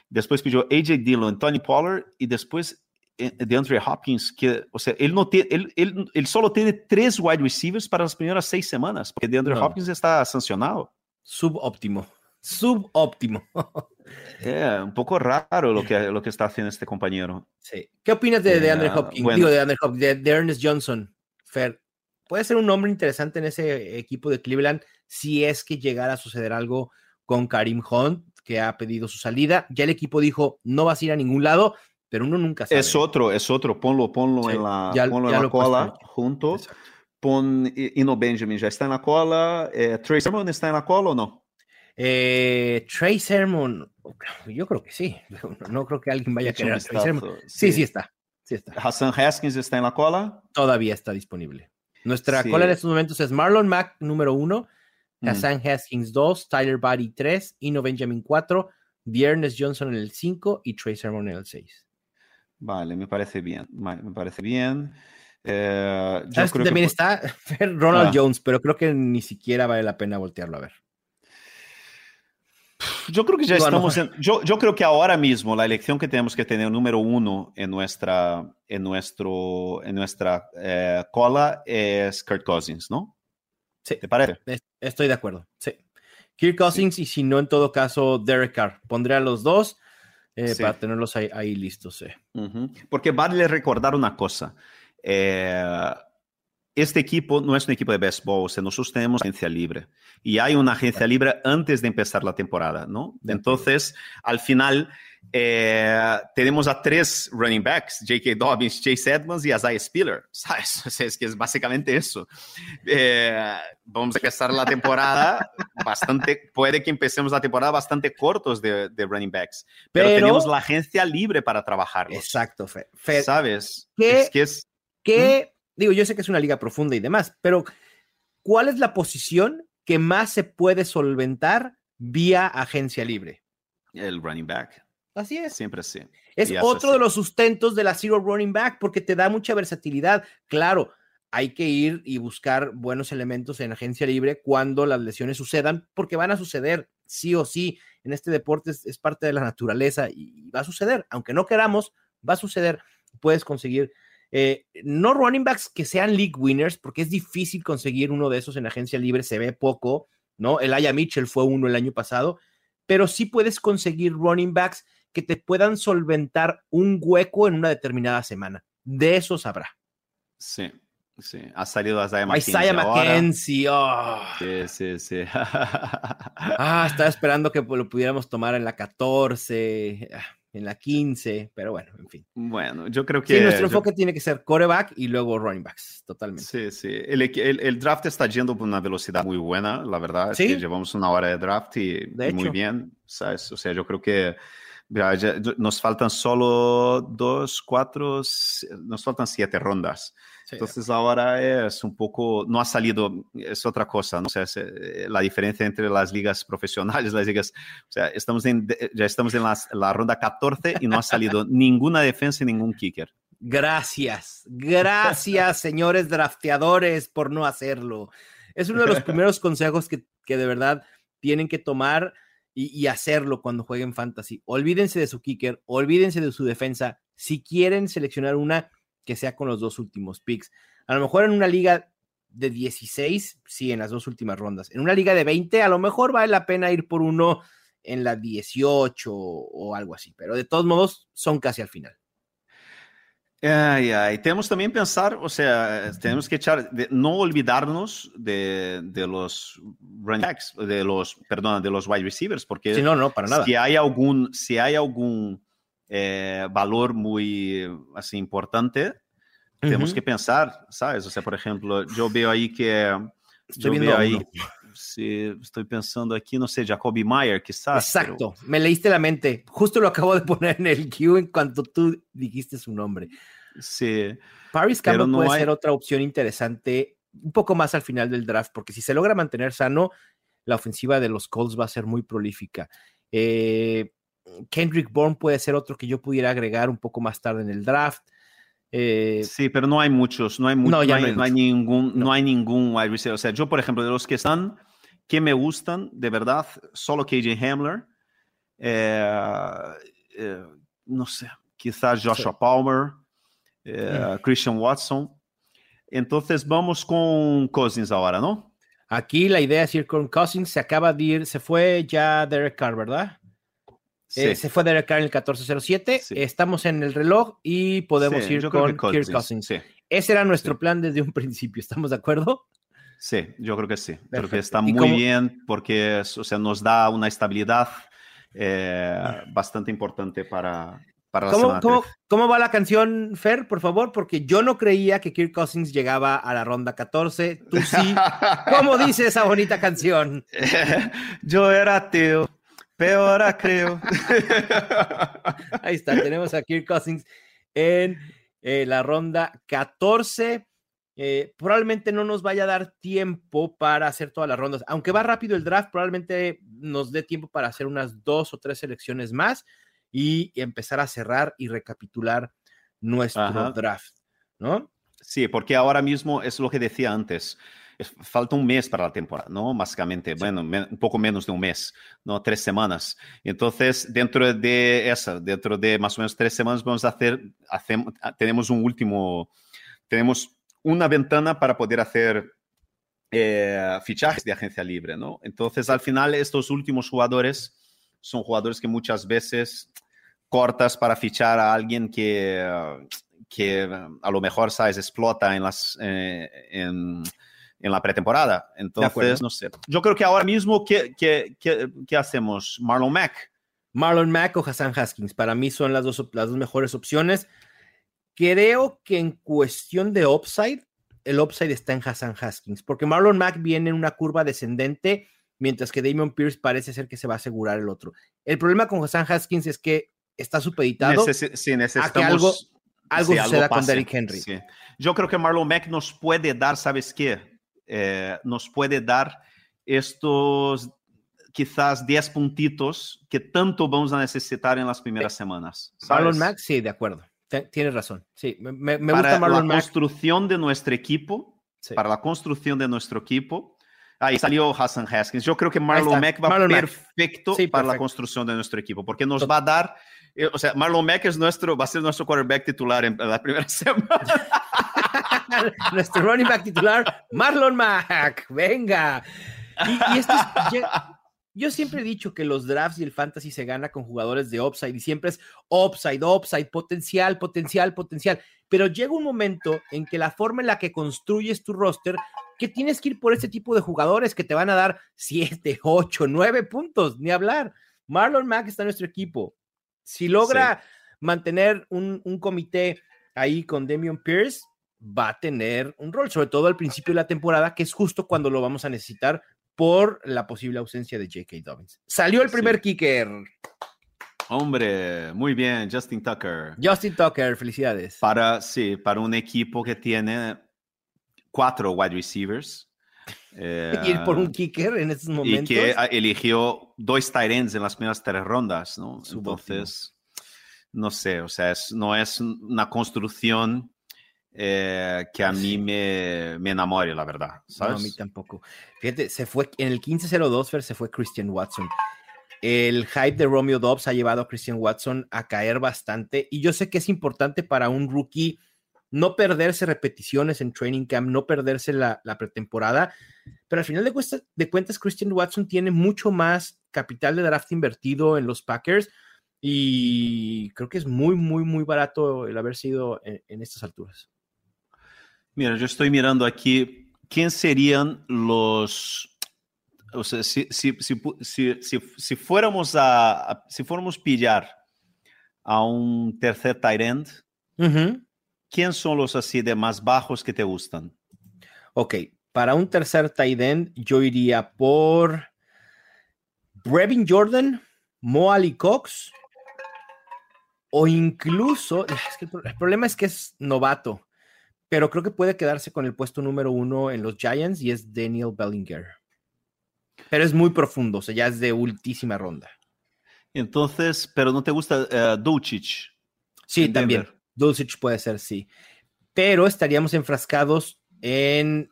después pidió AJ Dillon, Tony Pollard y después eh, de Andre Hopkins, que, o sea, él, no tiene, él, él, él, solo tiene tres wide receivers para las primeras seis semanas, porque de Andre no. Hopkins está sancionado. Subóptimo, subóptimo. Yeah, un poco raro lo que, lo que está haciendo este compañero. Sí. ¿Qué opinas de, de Andre Hopkins? Bueno. Digo, de Andre Hopkins, de, de, Ernest Johnson, Fer. Puede ser un nombre interesante en ese equipo de Cleveland si es que llegara a suceder algo con Karim Hunt, que ha pedido su salida. Ya el equipo dijo, no vas a ir a ningún lado, pero uno nunca sabe. Es otro, es otro. Ponlo, ponlo sí, en la, ya, ponlo ya en la cola junto. Exacto. Pon Ino Benjamin, ya está en la cola. Eh, Trey Sermon está en la cola o no? Eh, Trey Sermon, yo creo que sí. No creo que alguien vaya a querer a Trey Sermon. Sí, sí está. Sí está. Hassan Haskins está en la cola. Todavía está disponible. Nuestra sí. cola en estos momentos es Marlon Mack número uno, Hassan mm. Haskins 2, Tyler Buddy 3, Ino Benjamin 4, Viernes Johnson en el 5 y Trey Sermon en el 6. Vale, me parece bien. Me parece bien. Eh, yo creo también que... está Ronald ah. Jones, pero creo que ni siquiera vale la pena voltearlo a ver. Yo creo que ya estamos en, yo, yo, creo que ahora mismo la elección que tenemos que tener número uno en nuestra, en nuestro, en nuestra eh, cola es Kurt Cousins, ¿no? Sí. ¿Te parece? Estoy de acuerdo, sí. Kirk Cousins sí. y si no en todo caso Derek Carr. Pondré a los dos eh, sí. para tenerlos ahí, ahí listos. Sí. Uh -huh. Porque vale recordar una cosa. Eh, este equipo no es un equipo de béisbol, o sea, nosotros tenemos agencia libre y hay una agencia libre antes de empezar la temporada, ¿no? Entonces, al final, eh, tenemos a tres running backs, J.K. Dobbins, Chase Edmonds y Isaiah Spiller, ¿sabes? O sea, es que es básicamente eso. Eh, vamos a empezar la temporada bastante, puede que empecemos la temporada bastante cortos de, de running backs, pero, pero, tenemos la agencia libre para trabajar. Exacto, Fer. Fer ¿Sabes? ¿Qué, es que es... ¿qué, ¿hmm? Digo, yo sé que es una liga profunda y demás, pero ¿cuál es la posición que más se puede solventar vía agencia libre? El running back. Así es. Siempre sí. Es otro de los sustentos de la Zero Running Back porque te da mucha versatilidad. Claro, hay que ir y buscar buenos elementos en agencia libre cuando las lesiones sucedan, porque van a suceder sí o sí. En este deporte es, es parte de la naturaleza y va a suceder. Aunque no queramos, va a suceder. Puedes conseguir eh, no running backs que sean league winners, porque es difícil conseguir uno de esos en agencia libre, se ve poco, ¿no? El Aya Mitchell fue uno el año pasado, pero sí puedes conseguir running backs que te puedan solventar un hueco en una determinada semana. De eso sabrá. Sí, sí. Ha salido Isaiah McKenzie. Isaiah McKenzie, oh. Sí, sí, sí. ah, estaba esperando que lo pudiéramos tomar en la 14 en la 15, pero bueno, en fin. Bueno, yo creo que... Sí, nuestro enfoque yo... tiene que ser coreback y luego running backs, totalmente. Sí, sí. El, el, el, draft está yendo por una velocidad muy buena, la verdad. ¿Sí? Es que llevamos una hora de draft y de muy bien, ¿sabes? O sea, yo creo que ya, ya, nos faltan solo dos, cuatro, nos faltan siete rondas. Sí, Entonces ahora es un poco, no ha salido, es otra cosa, ¿no? O sea, es, eh, la diferencia entre las ligas profesionales, las ligas, o sea, estamos en, ya estamos en la, la ronda 14 y no ha salido ninguna defensa y ningún kicker. Gracias, gracias señores drafteadores por no hacerlo. Es uno de los primeros consejos que, que de verdad tienen que tomar y, y, hacerlo cuando jueguen fantasy. Olvídense de su kicker, olvídense de su defensa, si quieren seleccionar una que sea con los dos últimos picks. A lo mejor en una liga de 16, sí, en las dos últimas rondas. En una liga de 20, a lo mejor vale la pena ir por uno en la 18 o algo así, pero de todos modos son casi al final. Ay, ay. Tenemos también pensar, o sea, tenemos que echar, de, no olvidarnos de, de, los running backs, de los, perdón, de los wide receivers, porque sí, no, no, para nada. si hay algún, si hay algún eh, valor muy así importante, tenemos uh -huh. que pensar, ¿sabes? O sea, por ejemplo, yo veo ahí que, Estoy yo veo ahí, uno. estoy pensando aquí, no sé, Jacoby Meyer, quizás. Exacto, pero... me leíste la mente. Justo lo acabo de poner en el queue en cuanto tú dijiste su nombre. Sí. Paris Campbell no puede hay... ser otra opción interesante un poco más al final del draft, porque si se logra mantener sano, la ofensiva de los Colts va a ser muy prolífica. Eh, Kendrick Bourne puede ser otro que yo pudiera agregar un poco más tarde en el draft. Eh, sí, pero no hay muchos, no hay, mu no, no, hay, hay, no hay, ningún, no. no. hay ningún wide receiver. O sea, yo, por ejemplo, de los que están, que me gustan, de verdad, solo KJ Hamler, eh, eh, no sé, quizás Joshua sí. Palmer, mm. Christian Watson. Entonces vamos con Cousins ahora, ¿no? Aquí la idea es ir con Cousins, se acaba de ir, se fue ya Derek Carr, ¿verdad? Sí. Eh, se fue Derek Carr en el 1407. Sí. Estamos en el reloj y podemos sí, ir con Cousins. Kirk Cousins. Ese era nuestro plan desde un principio. ¿Estamos de acuerdo? Sí, yo creo que sí. Perfecto. Creo que está muy cómo? bien porque o sea, nos da una estabilidad eh, bastante importante para, para la ¿Cómo, semana ¿cómo, ¿Cómo, va la canción, Fer, por favor? Porque yo no creía que Kirk Cousins llegaba a la ronda 14. Tú sí. ¿Cómo dice esa bonita canción? yo era ateo. Peor creo. Ahí está, tenemos a Kirk Cousins en eh, la ronda 14. Eh, probablemente no nos vaya a dar tiempo para hacer todas las rondas. Aunque va rápido el draft, probablemente nos dé tiempo para hacer unas dos o tres selecciones más y empezar a cerrar y recapitular nuestro Ajá. draft, ¿no? Sí, porque ahora mismo es lo que decía antes falta un mes para la temporada, ¿no? Básicamente, sí. bueno, un poco menos de un mes, ¿no? Tres semanas. Entonces, dentro de esa, dentro de más o menos tres semanas, vamos a hacer, hacemos, tenemos un último, tenemos una ventana para poder hacer eh, fichajes de agencia libre, ¿no? Entonces, al final, estos últimos jugadores son jugadores que muchas veces cortas para fichar a alguien que, que a lo mejor, ¿sabes? Explota en las... Eh, en, en la pretemporada. Entonces, no sé. Yo creo que ahora mismo, ¿qué, qué, qué, qué hacemos? Marlon Mack. Marlon Mack o Hassan Haskins. Para mí son las dos, las dos mejores opciones. Creo que en cuestión de upside, el upside está en Hassan Haskins, porque Marlon Mack viene en una curva descendente, mientras que Damon Pierce parece ser que se va a asegurar el otro. El problema con Hassan Haskins es que está supeditado Necesi sí, a que algo, algo sí, suceda algo con Derrick Henry. Sí. Yo creo que Marlon Mack nos puede dar, ¿sabes qué? Eh, nos puede dar estos quizás 10 puntitos que tanto vamos a necesitar en las primeras semanas. ¿sabes? Marlon Mack, sí, de acuerdo. Tienes razón. Sí, me, me para gusta Marlon la Mack. construcción de nuestro equipo, sí. para la construcción de nuestro equipo. Ahí salió Hassan Haskins. Yo creo que Marlon Mack va Marlon perfecto sí, para perfecto. la construcción de nuestro equipo, porque nos va a dar, eh, o sea, Marlon Mack es nuestro, va a ser nuestro quarterback titular en la primera semana. nuestro running back titular, Marlon Mack. Venga. Y, y esto es, yo, yo, siempre he dicho que los drafts y el fantasy se gana con jugadores de upside y siempre es upside, upside, potencial, potencial, potencial. Pero llega un momento en que la forma en la que construyes tu roster, que tienes que ir por ese tipo de jugadores que te van a dar 7, 8, 9 puntos, ni hablar. Marlon Mack está en nuestro equipo. Si logra sí. mantener un, un comité ahí con Damian Pierce, va a tener un rol, sobre todo al principio de la temporada, que es justo cuando lo vamos a necesitar por la posible ausencia de J.K. Dobbins. Salió el primer sí. kicker. Hombre, muy bien, Justin Tucker. Justin Tucker, felicidades. Para, sí, para un equipo que tiene cuatro wide receivers. Eh, ir por un kicker en estos momentos. Y que eligió dos tight ends en las primeras tres rondas, ¿no? Entonces, no sé, o sea, es, no es una construcción eh, que a mí me, me, enamore, la verdad. ¿sabes? No, a mí tampoco. Fíjate, se fue en el 15-02, se fue Christian Watson. el hype de Romeo Dobbs ha llevado a Christian Watson a caer bastante y yo sé que es importante para un rookie no perderse repeticiones en training camp, no perderse la, pretemporada, pero al final de, de, cuentas Christian Watson tiene mucho más capital de draft invertido en los Packers y creo que es muy, muy, muy barato el haber sido en, estas alturas. Mira, yo estoy mirando aquí, ¿quién serían los... O sea, si, si, si, fuéramos a, si fuéramos pillar a un tercer tight end, ¿quién son los así de más bajos que te gustan? Ok, para un tercer tight end, yo iría por Brevin Jordan, Mo Ali Cox o incluso, el problema es que es novato, pero creo que puede quedarse con el puesto número uno en los Giants y es Daniel Bellinger. Pero es muy profundo, o sea, ya es de ultísima ronda. Entonces, pero no te gusta uh, Dulcich. Sí, también. Dulcich puede ser, sí. Pero estaríamos enfrascados en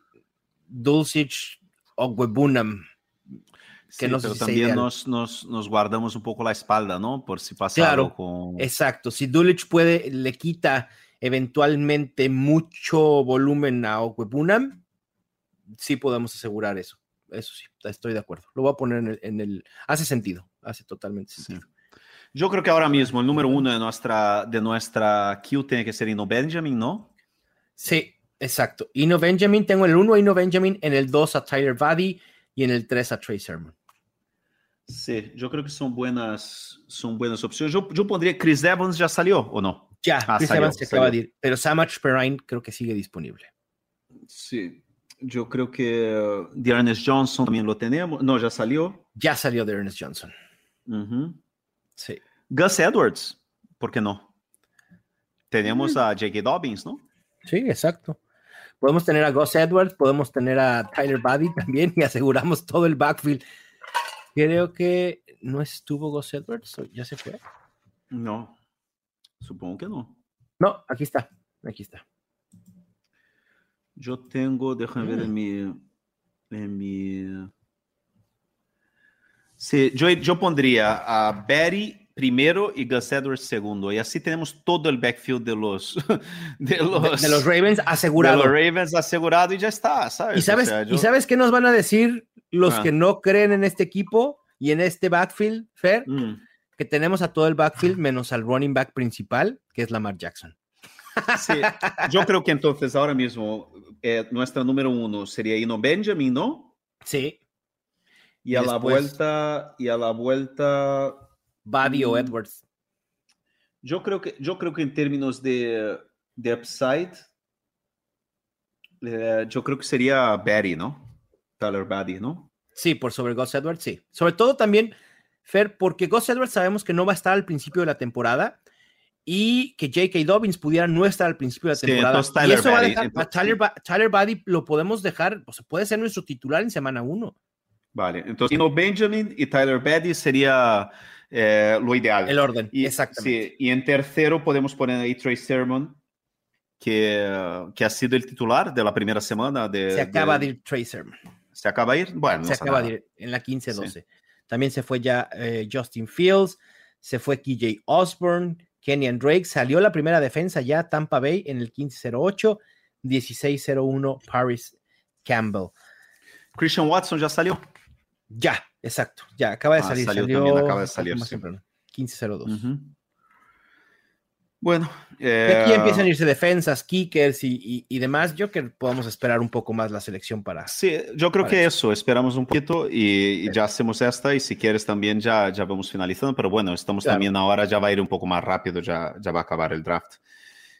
Dulcich o Webunam que pero también nos, nos, nos, guardamos un poco la espalda, ¿no? Por si pasa claro, algo con... Exacto, si Dulich puede, le quita eventualmente mucho volumen a Okwebunam, sí podemos asegurar eso. Eso sí, estoy de acuerdo. Lo voy a poner en el... Hace sentido, hace totalmente sentido. Yo creo que ahora mismo el número uno de nuestra, de nuestra queue tiene que ser Ino Benjamin, ¿no? Sí, exacto. Ino Benjamin, tengo el uno a Ino Benjamin, en el 2 a Tyler Buddy y en el 3 a Trey Sermon. Sí, yo creo que son buenas, son buenas opciones. Yo, yo pondría Chris Evans, ¿ya salió o no? Ya, ah, Chris Evans se acaba de ir, pero Samach Perrine creo que sigue disponible. Sí, yo creo que uh, de Ernest Johnson también lo tenemos. No, ya salió. Ya salió de Ernest Johnson. Sí. Gus Edwards, ¿por qué no? Tenemos mm. a J.K. Dobbins, ¿no? Sí, exacto. Podemos tener a Gus Edwards, podemos tener a Tyler Buddy también y aseguramos todo el backfield. Creo que no estuvo Gus Edwards, ya se fue. No, supongo que no. No, aquí está, aquí está. Yo tengo, déjame ver en mm. mi, en mi. Sí, yo, yo pondría a Betty primero y Gus Edwards segundo. Y así tenemos todo el backfield de los, de los, de, los Ravens asegurado. De los Ravens asegurado y ya está, ¿sabes? ¿Y sabes, ¿y sabes qué nos van a decir los ah. que no creen en este equipo y en este backfield, Fer? Mm. Que tenemos a todo el backfield menos al running back principal, que es Lamar Jackson. Sí, yo creo que entonces ahora mismo eh, nuestra número uno sería Ino Benjamin, ¿no? Sí. Y, a la vuelta, y a la vuelta Buddy o mm. Edwards? Yo creo que, yo creo que en términos de, de upside, eh, yo creo que sería Barry, ¿no? Tyler Buddy, ¿no? Sí, por sobre Gus Edwards, sí. Sobre todo también, Fer, porque Gus Edwards sabemos que no va a estar al principio de la temporada y que J.K. Dobbins pudiera no estar al principio de la temporada. Sí, Tyler y eso va a dejar, Tyler, Tyler Buddy lo podemos dejar, o sea, puede ser nuestro titular en semana uno. Vale, entonces Benjamin y Tyler Buddy sería eh, lo ideal. El orden, y, exactamente. Sí, y en tercero podemos poner ahí Trey Sermon, que, que ha sido el titular de la primera semana. De, se acaba de, ir Trey Sermon. ¿Se acaba de ir? Bueno, se acaba de ir en la 15-12. También se fue ya eh, Justin Fields, se fue KJ Osborne, Kenyan Drake, salió la primera defensa ya Tampa Bay en el 15-08, 16-01 Paris Campbell. Christian Watson ya salió. Ya, exacto. Ya acaba de ah, salir. Salió, también acaba de salir. Sí. 15-02. Bueno, eh, aquí empiezan a irse defensas, kickers y, y, demás. Yo creo que podemos esperar un poco más la selección para. Sí, yo creo que eso. Esperamos un poquito y, ya hacemos esta. Y si quieres también ya, ya vamos finalizando. Pero bueno, estamos también ahora, ya va a ir un poco más rápido, ya, ya va a acabar el draft.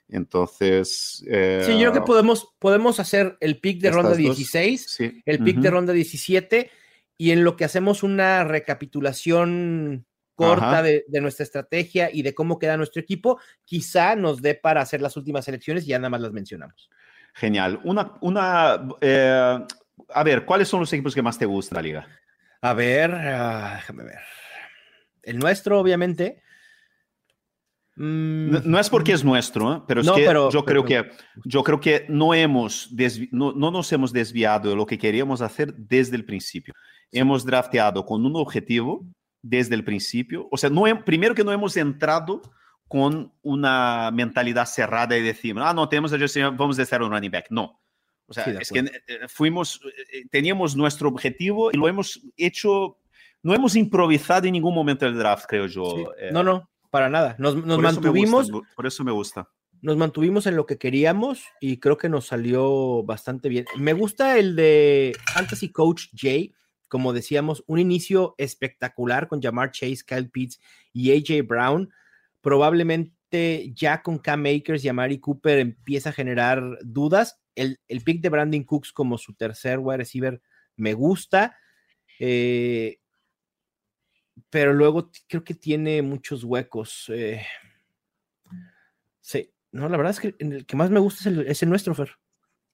Entonces. Eh, sí, yo creo que podemos, podemos hacer el pick de ronda 16, el pick de ronda 17 y en lo que hacemos una recapitulación corta de, nuestra estrategia y de cómo queda nuestro equipo, quizá nos dé para hacer las últimas elecciones y ya nada más las mencionamos. Genial. Una, una, eh, a ver, ¿cuáles son los equipos que más te gustan la liga? A ver, ah, déjame ver. El nuestro, obviamente. Mm, no, es porque es nuestro, ¿eh? pero es que yo creo que yo creo que no hemos no, no, nos hemos desviado de lo que queríamos hacer desde el principio. Hemos drafteado con un objetivo desde el principio. O sea, no, primero que no hemos entrado con una mentalidad cerrada y decir, ah, no, tenemos a Justin, vamos a hacer un running back. No. O sea, es que eh, fuimos, eh, teníamos nuestro objetivo y lo hemos hecho, no hemos improvisado en ningún momento del draft, creo yo. No, no, para nada. Nos, nos mantuvimos. por eso me gusta nos mantuvimos en lo que queríamos y creo que nos salió bastante bien. Me gusta el de Fantasy Coach Jay, como decíamos, un inicio espectacular con Jamar Chase, Kyle Pitts y AJ Brown. Probablemente ya con Cam Makers y Amari Cooper empieza a generar dudas. El, el pick de Brandon Cooks como su tercer wide receiver me gusta. Eh, pero luego creo que tiene muchos huecos. Eh, sí, no, la verdad es que el que más me gusta es el, nuestro, Fer.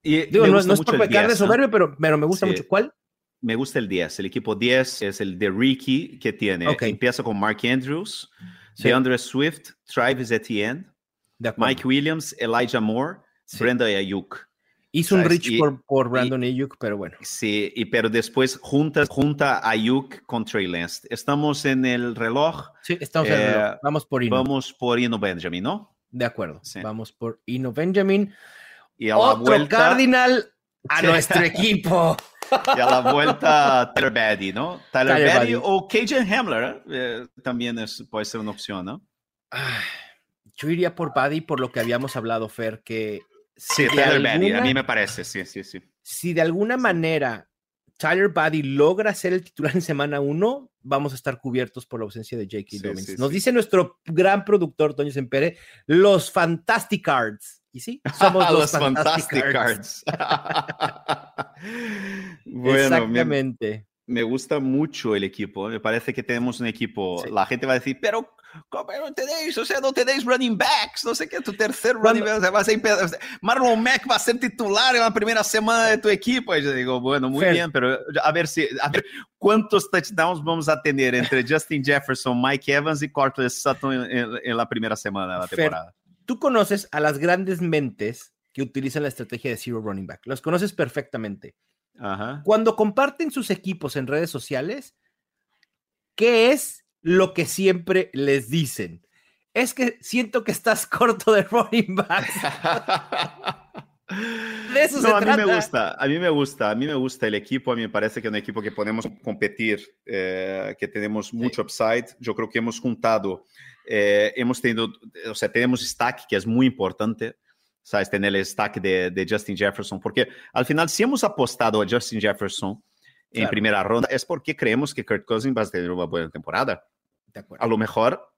Y Digo, no, es por pecar de soberbio, pero, pero, me gusta mucho. ¿Cuál? Me gusta el 10. El equipo 10 es el de Ricky que tiene. Empieza con Mark Andrews, DeAndre Swift, Travis Etienne, Mike Williams, Elijah Moore, Brenda Ayuk. Hizo un reach por, por, Brandon Ayuk, pero bueno. Sí, y, pero después junta, junta Ayuk con Trey Lance. Estamos en el reloj. Sí, estamos en el reloj. Eh, vamos por Ino. Vamos por Ino Benjamin, ¿no? De acuerdo. Vamos por Ino Benjamin. Y a Otro la vuelta, Cardinal a nuestro equipo. Y a la vuelta Tyler Baddy, ¿no? Tyler, Baddy, o Cajun Hamler eh, también es, puede ser una opción, ¿no? yo iría por Baddy por lo que habíamos hablado, Fer, que... sí, Tyler Baddy, a mí me parece, sí, sí, sí. Si de alguna manera Tyler Buddy logra ser el titular en semana uno, vamos a estar cubiertos por la ausencia de J.K. Dobbins. Nos dice nuestro gran productor, Toño Sempere, los Fantastic Cards. Y sí, somos los, Fantastic, Cards. Exactamente me gusta mucho el equipo. Me parece que tenemos un equipo. La gente va a decir, pero ¿cómo no tenéis? O sea, no tenéis running backs. No sé qué, tu tercer running back. Marlon Mack va a ser titular en la primera semana de tu equipo. Y yo digo, bueno, muy bien, pero a ver si, a ver cuántos touchdowns vamos a tener entre Justin Jefferson, Mike Evans y Cortland Sutton en, la primera semana de la temporada. Tú conoces a las grandes mentes que utilizan la estrategia de zero running back. Los conoces perfectamente. Cuando comparten sus equipos en redes sociales, ¿qué es lo que siempre les dicen? Es que siento que estás corto de running back. de eso no, a mí me gusta, a mí me gusta, a mí me gusta el equipo, a mí me parece que es un equipo que podemos competir, eh, que tenemos mucho upside. Yo creo que hemos juntado, eh, hemos tenido, o sea, tenemos stack que es muy importante. ¿sabes? Tener el stack de, de, Justin Jefferson, porque al final, si hemos apostado a Justin Jefferson en primera ronda, es porque creemos que Kurt Cousins va a tener una buena temporada. A lo mejor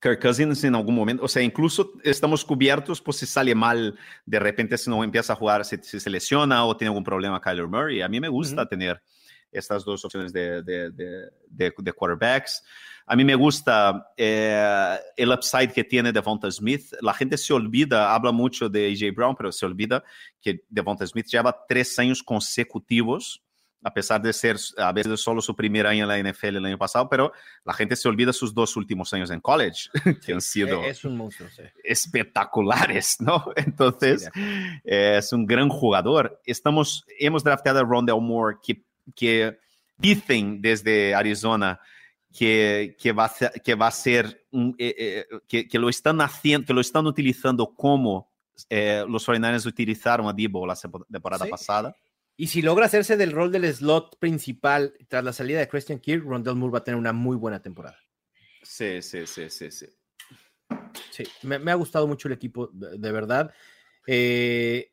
Kirk Cousins en algún momento, o sea, incluso estamos cubiertos por si sale mal de repente, si no empieza a jugar, si, se lesiona o tiene algún problema Kyler Murray. A mí me gusta tener estas dos opciones de, de, de, de quarterbacks. A mí me gusta eh, el upside que tiene Devonta Smith. La gente se olvida, habla mucho de AJ Brown, pero se olvida que Devonta Smith lleva tres años consecutivos, a pesar de ser a veces solo su primer año en la NFL el año pasado, pero la gente se olvida sus dos últimos años en college, que han sido es un monstruo, espectaculares, ¿no? Entonces, es un gran jugador. Estamos, hemos draftado a Rondell Moore, que, que dicen desde Arizona que, que, va, que va a ser un, eh, eh, que, que, lo están haciendo, que lo están utilizando como eh, los 49ers utilizaron a Debo la temporada pasada. Y si logra hacerse del rol del slot principal tras la salida de Christian Kirk, Rondell Moore va a tener una muy buena temporada. Sí, sí, sí, sí, sí. Sí, me, me ha gustado mucho el equipo, de, de verdad. Eh,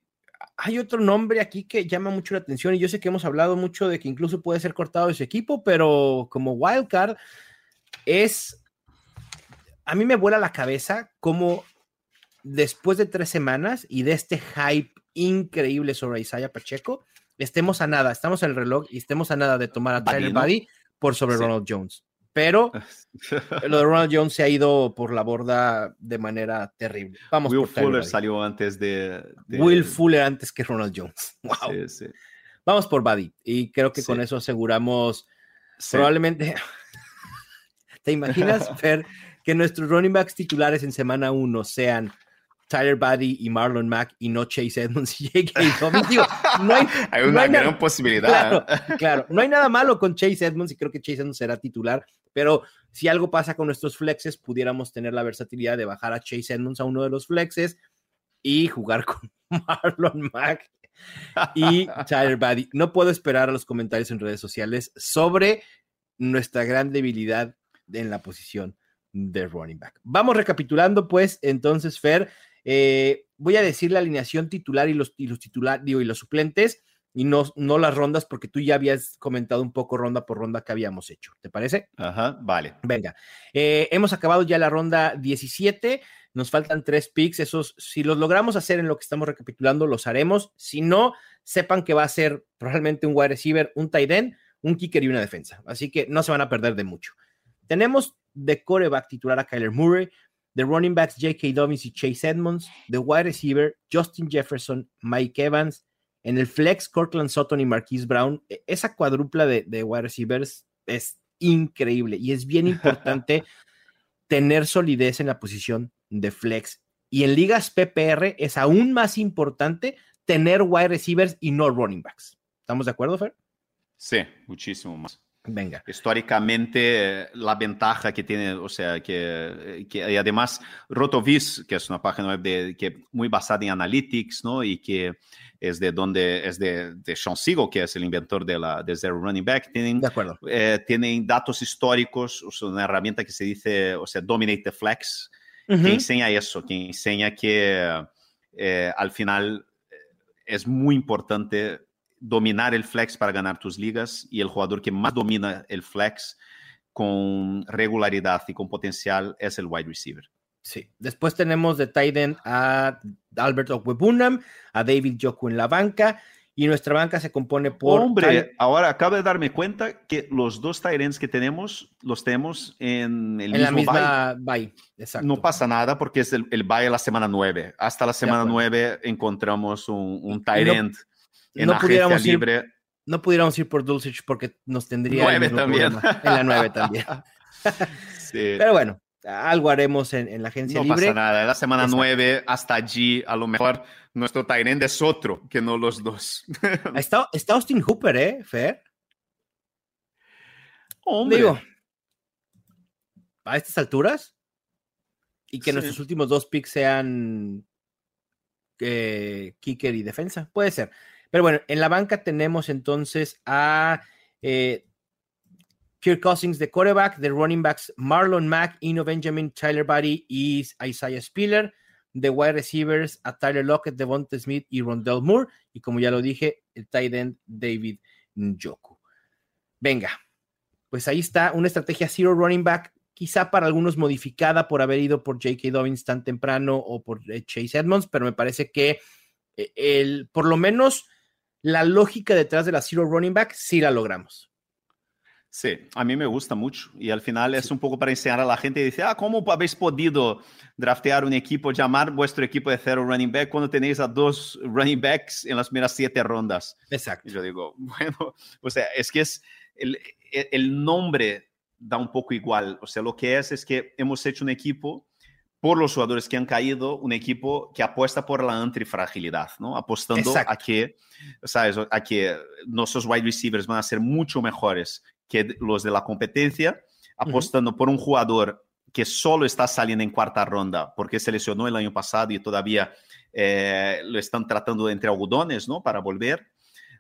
hay otro nombre aquí que llama mucho la atención y yo sé que hemos hablado mucho de que incluso puede ser cortado de su equipo, pero como wildcard es, a mí me vuela la cabeza como después de tres semanas y de este hype increíble sobre Isaiah Pacheco, estemos a nada, estamos en el reloj y estemos a nada de tomar a Tyler Buddy por sobre Ronald Jones pero lo de Ronald Jones se ha ido por la borda de manera terrible. Vamos Will Fuller salió antes de, Will Fuller antes que Ronald Jones. Wow. Vamos por Buddy y creo que con eso aseguramos probablemente. ¿Te imaginas, Fer, que nuestros running backs titulares en semana uno sean Tyler Buddy y Marlon Mack y no Chase Edmonds y J.K. Dobbins. no hay, hay una gran posibilidad. Claro, claro, no hay nada malo con Chase Edmonds y creo que Chase Edmonds será titular, pero si algo pasa con nuestros flexes, pudiéramos tener la versatilidad de bajar a Chase Edmonds a uno de los flexes y jugar con Marlon Mack y Tyler Buddy. No puedo esperar a los comentarios en redes sociales sobre nuestra gran debilidad en la posición de running back. Vamos recapitulando, pues, entonces, Fer, eh, voy a decir la alineación titular y los, y los titular, digo, y los suplentes, y no, no las rondas, porque tú ya habías comentado un poco ronda por ronda que habíamos hecho. ¿Te parece? Ajá, vale. Venga, eh, hemos acabado ya la ronda 17. Nos faltan tres picks. Esos, si los logramos hacer en lo que estamos recapitulando, los haremos. Si no, sepan que va a ser probablemente un wide receiver, un tight end, un kicker y una defensa. Así que no se van a perder de mucho. Tenemos de coreback titular a Kyler Murray, de running backs J.K. Dobbins y Chase Edmonds, de wide receiver Justin Jefferson, Mike Evans, en el flex Cortland Sutton y Marquise Brown. E, esa cuadrupla de, de wide receivers es increíble y es bien importante tener solidez en la posición de flex. Y en ligas PPR es aún más importante tener wide receivers y no running backs. ¿Estamos de acuerdo, Fer? Sí, muchísimo más. Venga. Históricamente, la ventaja que tiene, o sea, que, que y además Rotovis, que es una página web de, que muy basada en analytics, ¿no? Y que es de donde es de, de Sean Siegel, que es el inventor de la de Zero Running Back. Tienen, de acuerdo. Eh, tienen datos históricos, o sea, una herramienta que se dice, o sea, Dominate the Flex, uh -huh. que enseña eso, que enseña que eh, al final eh, es muy importante dominar el flex para ganar tus ligas y el jugador que más domina el flex con regularidad y con potencial es el wide receiver. Sí, después tenemos de Titan a Albert Okwebunam, a David Joku en la banca y nuestra banca se compone por... Hombre, ahora acabo de darme cuenta que los dos Tyrants que tenemos los tenemos en el en mismo la misma bye. bye. Exacto. No pasa nada porque es el, el bye de la semana 9. Hasta la semana 9 encontramos un, un Tyrant en no pudiéramos ir-. No pudiéramos ir por Dulcich porque nos tendría también. problema. en la 9 también. Sí. Pero bueno, algo haremos en, en la agencia No libre. pasa nada. La semana Exacto. 9 hasta allí, a lo mejor nuestro Tyrant es otro que no los dos. Está, está Austin Hooper, ¿eh, Fer? Hombre, Digo, a estas alturas y que Sí. nuestros últimos dos picks sean eh, kicker y defensa, puede ser. Pero bueno, en la banca tenemos entonces a eh, Kirk Cousins de quarterback, de running backs Marlon Mack, Ino Benjamin, Tyler Buddy y Isaiah Spiller. De wide receivers a Tyler Lockett, Devonta Smith y Rondell Moore. Y como ya lo dije, el tight end David Njoku. Venga, pues ahí está una estrategia zero running back, quizá para algunos modificada por haber ido por J.K. Dobbins tan temprano o por eh, Chase Edmonds, pero me parece que eh, el, por lo menos la lógica detrás de la zero running back sí la logramos. Sí, a mí me gusta mucho y al final es un poco para enseñar a la gente y decir, ah, ¿cómo habéis podido draftear un equipo, llamar vuestro equipo de cero running back cuando tenéis a dos running backs en las primeras siete rondas? Exacto. Y yo digo, bueno, o sea, es que es el, el- el nombre da un poco igual, o sea, lo que es es que hemos hecho un equipo por los jugadores que han caído, un equipo que apuesta por la antifragilidad, ¿no? Apostando Exacto. a que, ¿sabes? A que nuestros wide receivers van a ser mucho mejores que los de la competencia, apostando por un jugador que solo está saliendo en cuarta ronda porque se lesionó el año pasado y todavía eh, lo están tratando entre algodones, ¿no? Para volver,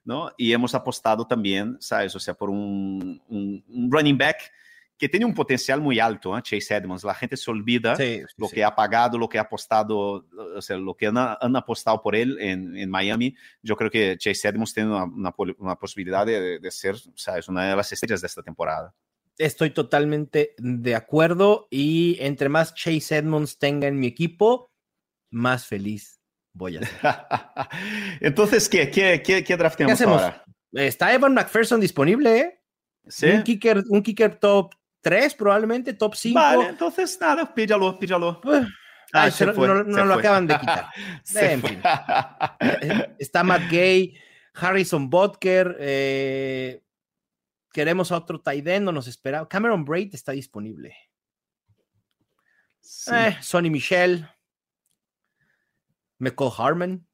¿no? Y hemos apostado también, ¿sabes? O sea, por un, un- un running back que tiene un potencial muy alto, ¿eh? Chase Edmonds. La gente se olvida Sí, lo sí. que ha pagado, lo que ha apostado, o sea, lo que han, han apostado por él en, en Miami. Yo creo que Chase Edmonds tiene una, una una posibilidad de, de ser, ¿sabes? Una de las estrellas de esta temporada. Estoy totalmente de acuerdo y entre más Chase Edmonds tenga en mi equipo, más feliz voy a ser. Entonces, ¿qué, qué, qué, qué drafteamos ¿Qué hacemos? ahora? Está Evan McPherson disponible, ¿eh? ¿Sí? Un, kicker, un kicker top 3, probablemente top 5. Vale, entonces nada, píllalo, píllalo. Ah, Ah, se se fue, no, se lo fue. acaban de quitar. Se En fin. Está Matt Gay, Harrison Butker. eh, queremos a otro end, no nos espera. Cameron Braid está disponible. Sí. Eh, Sonny Michel. McCall Harmon.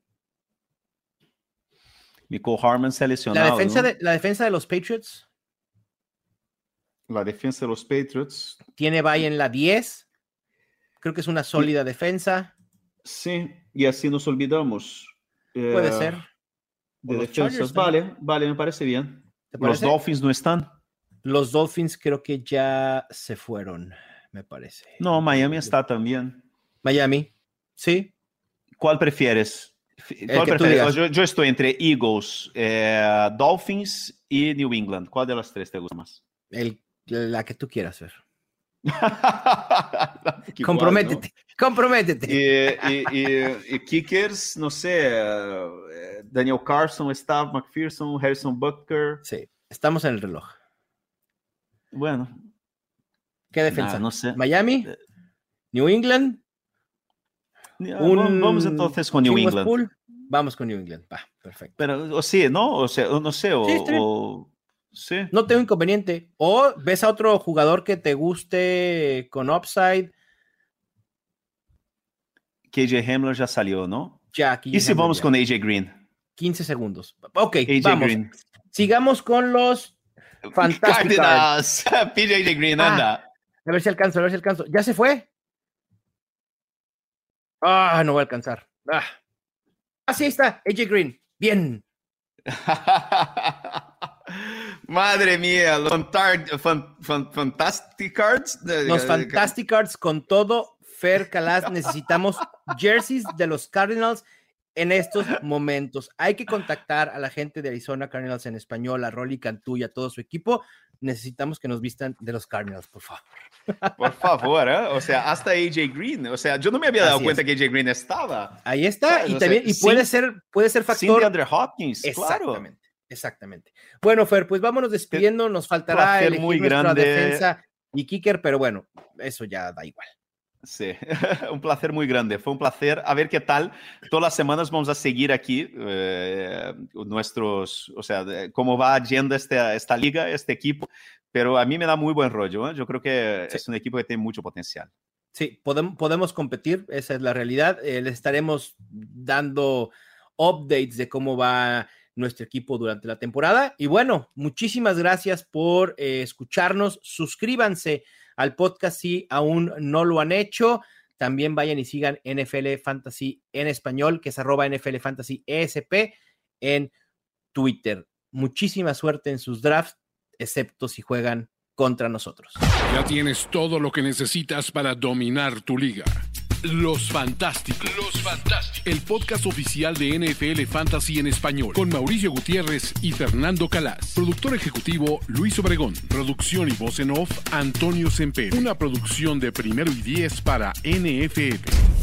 Michael Harman seleccionado. La defensa, ¿no? de, la defensa de los Patriots La defensa de los Patriots. tiene bye en la 10. Creo que es una sólida defensa. Sí, y así nos olvidamos. Puede eh, ser. De defensas. Chargers Vale, vale, me parece bien. ¿Te Los parece? Dolphins no están. Los Dolphins creo que ya se fueron, me parece. No, Miami está también. Miami, sí. ¿Cuál prefieres? ¿Cuál prefieres? yo estoy entre Eagles, eh, Dolphins y New England. ¿Cuál de las tres te gusta más? El, la que tú quieras ver. Igual, ¿no? comprométete, comprométete. Y, y- y- y kickers, no sé, eh, Daniel Carson, Stav McPherson, Harrison Butker. Sí, estamos en el reloj. Bueno, ¿Qué defensa? nah, no sé. Miami, New England, un Vamos entonces con New England. Vamos con New England. Va, perfecto. Pero, o sí, ¿no? O sea, no sé. Sí, o- sí. No tengo inconveniente. O ves a otro jugador que te guste con upside. KJ Hamler ya salió, ¿no? Ya, aquí ¿Y si vamos ya. con AJ Green? 15 segundos. Ok, AJ vamos. Green. Sigamos con los. Pide AJ Green, Ah. anda. A ver si alcanzo, a ver si alcanzo. ¿Ya se fue? Ah, no voy a alcanzar. Ah, ah sí está, AJ Green. Bien. Madre mía, los fantar- fan- fan- Fantastic Cards. Los Fantastic Cards con todo. Fer Calas, necesitamos jerseys de los Cardinals en estos momentos. Hay que contactar a la gente de Arizona Cardinals en español, a Rolly Cantú y a todo su equipo. Necesitamos que nos vistan de los Cardinals, por favor. Por favor, ¿eh? O sea, hasta AJ Green. O sea, yo no me había dado Así cuenta es. que AJ Green estaba. Ahí está. Sabes, Y o también, sea, y puede sin- ser, puede ser factor Hopkins, claro. Exactamente. Bueno, Fer, pues vámonos despidiendo. Nos faltará elegir muy nuestra grande. defensa y kicker, pero bueno, eso ya da igual. Sí, un placer muy grande. Fue un placer. A ver qué tal. Todas las semanas vamos a seguir aquí eh, nuestros, o sea, de- cómo va yendo esta, esta liga, este equipo. Pero a mí me da muy buen rollo. ¿eh? Yo creo que Sí. es un equipo que tiene mucho potencial. Sí, podemos, podemos competir, esa es la realidad. Eh, les estaremos dando updates de cómo va nuestro equipo durante la temporada. Y bueno, muchísimas gracias por eh, escucharnos. Suscríbanse al podcast si aún no lo han hecho. También vayan y sigan NFL Fantasy en español, que es arroba NFL Fantasy ESP en Twitter. Muchísima suerte en sus drafts, excepto si juegan contra nosotros. Ya tienes todo lo que necesitas para dominar tu liga. Los Fantásticos. Los Fantásticos. El podcast oficial de NFL Fantasy en español. Con Mauricio Gutiérrez y Fernando Calas. Productor ejecutivo Luis Obregón. Producción y voz en off Antonio Semper. Una producción de primero y diez para NFL.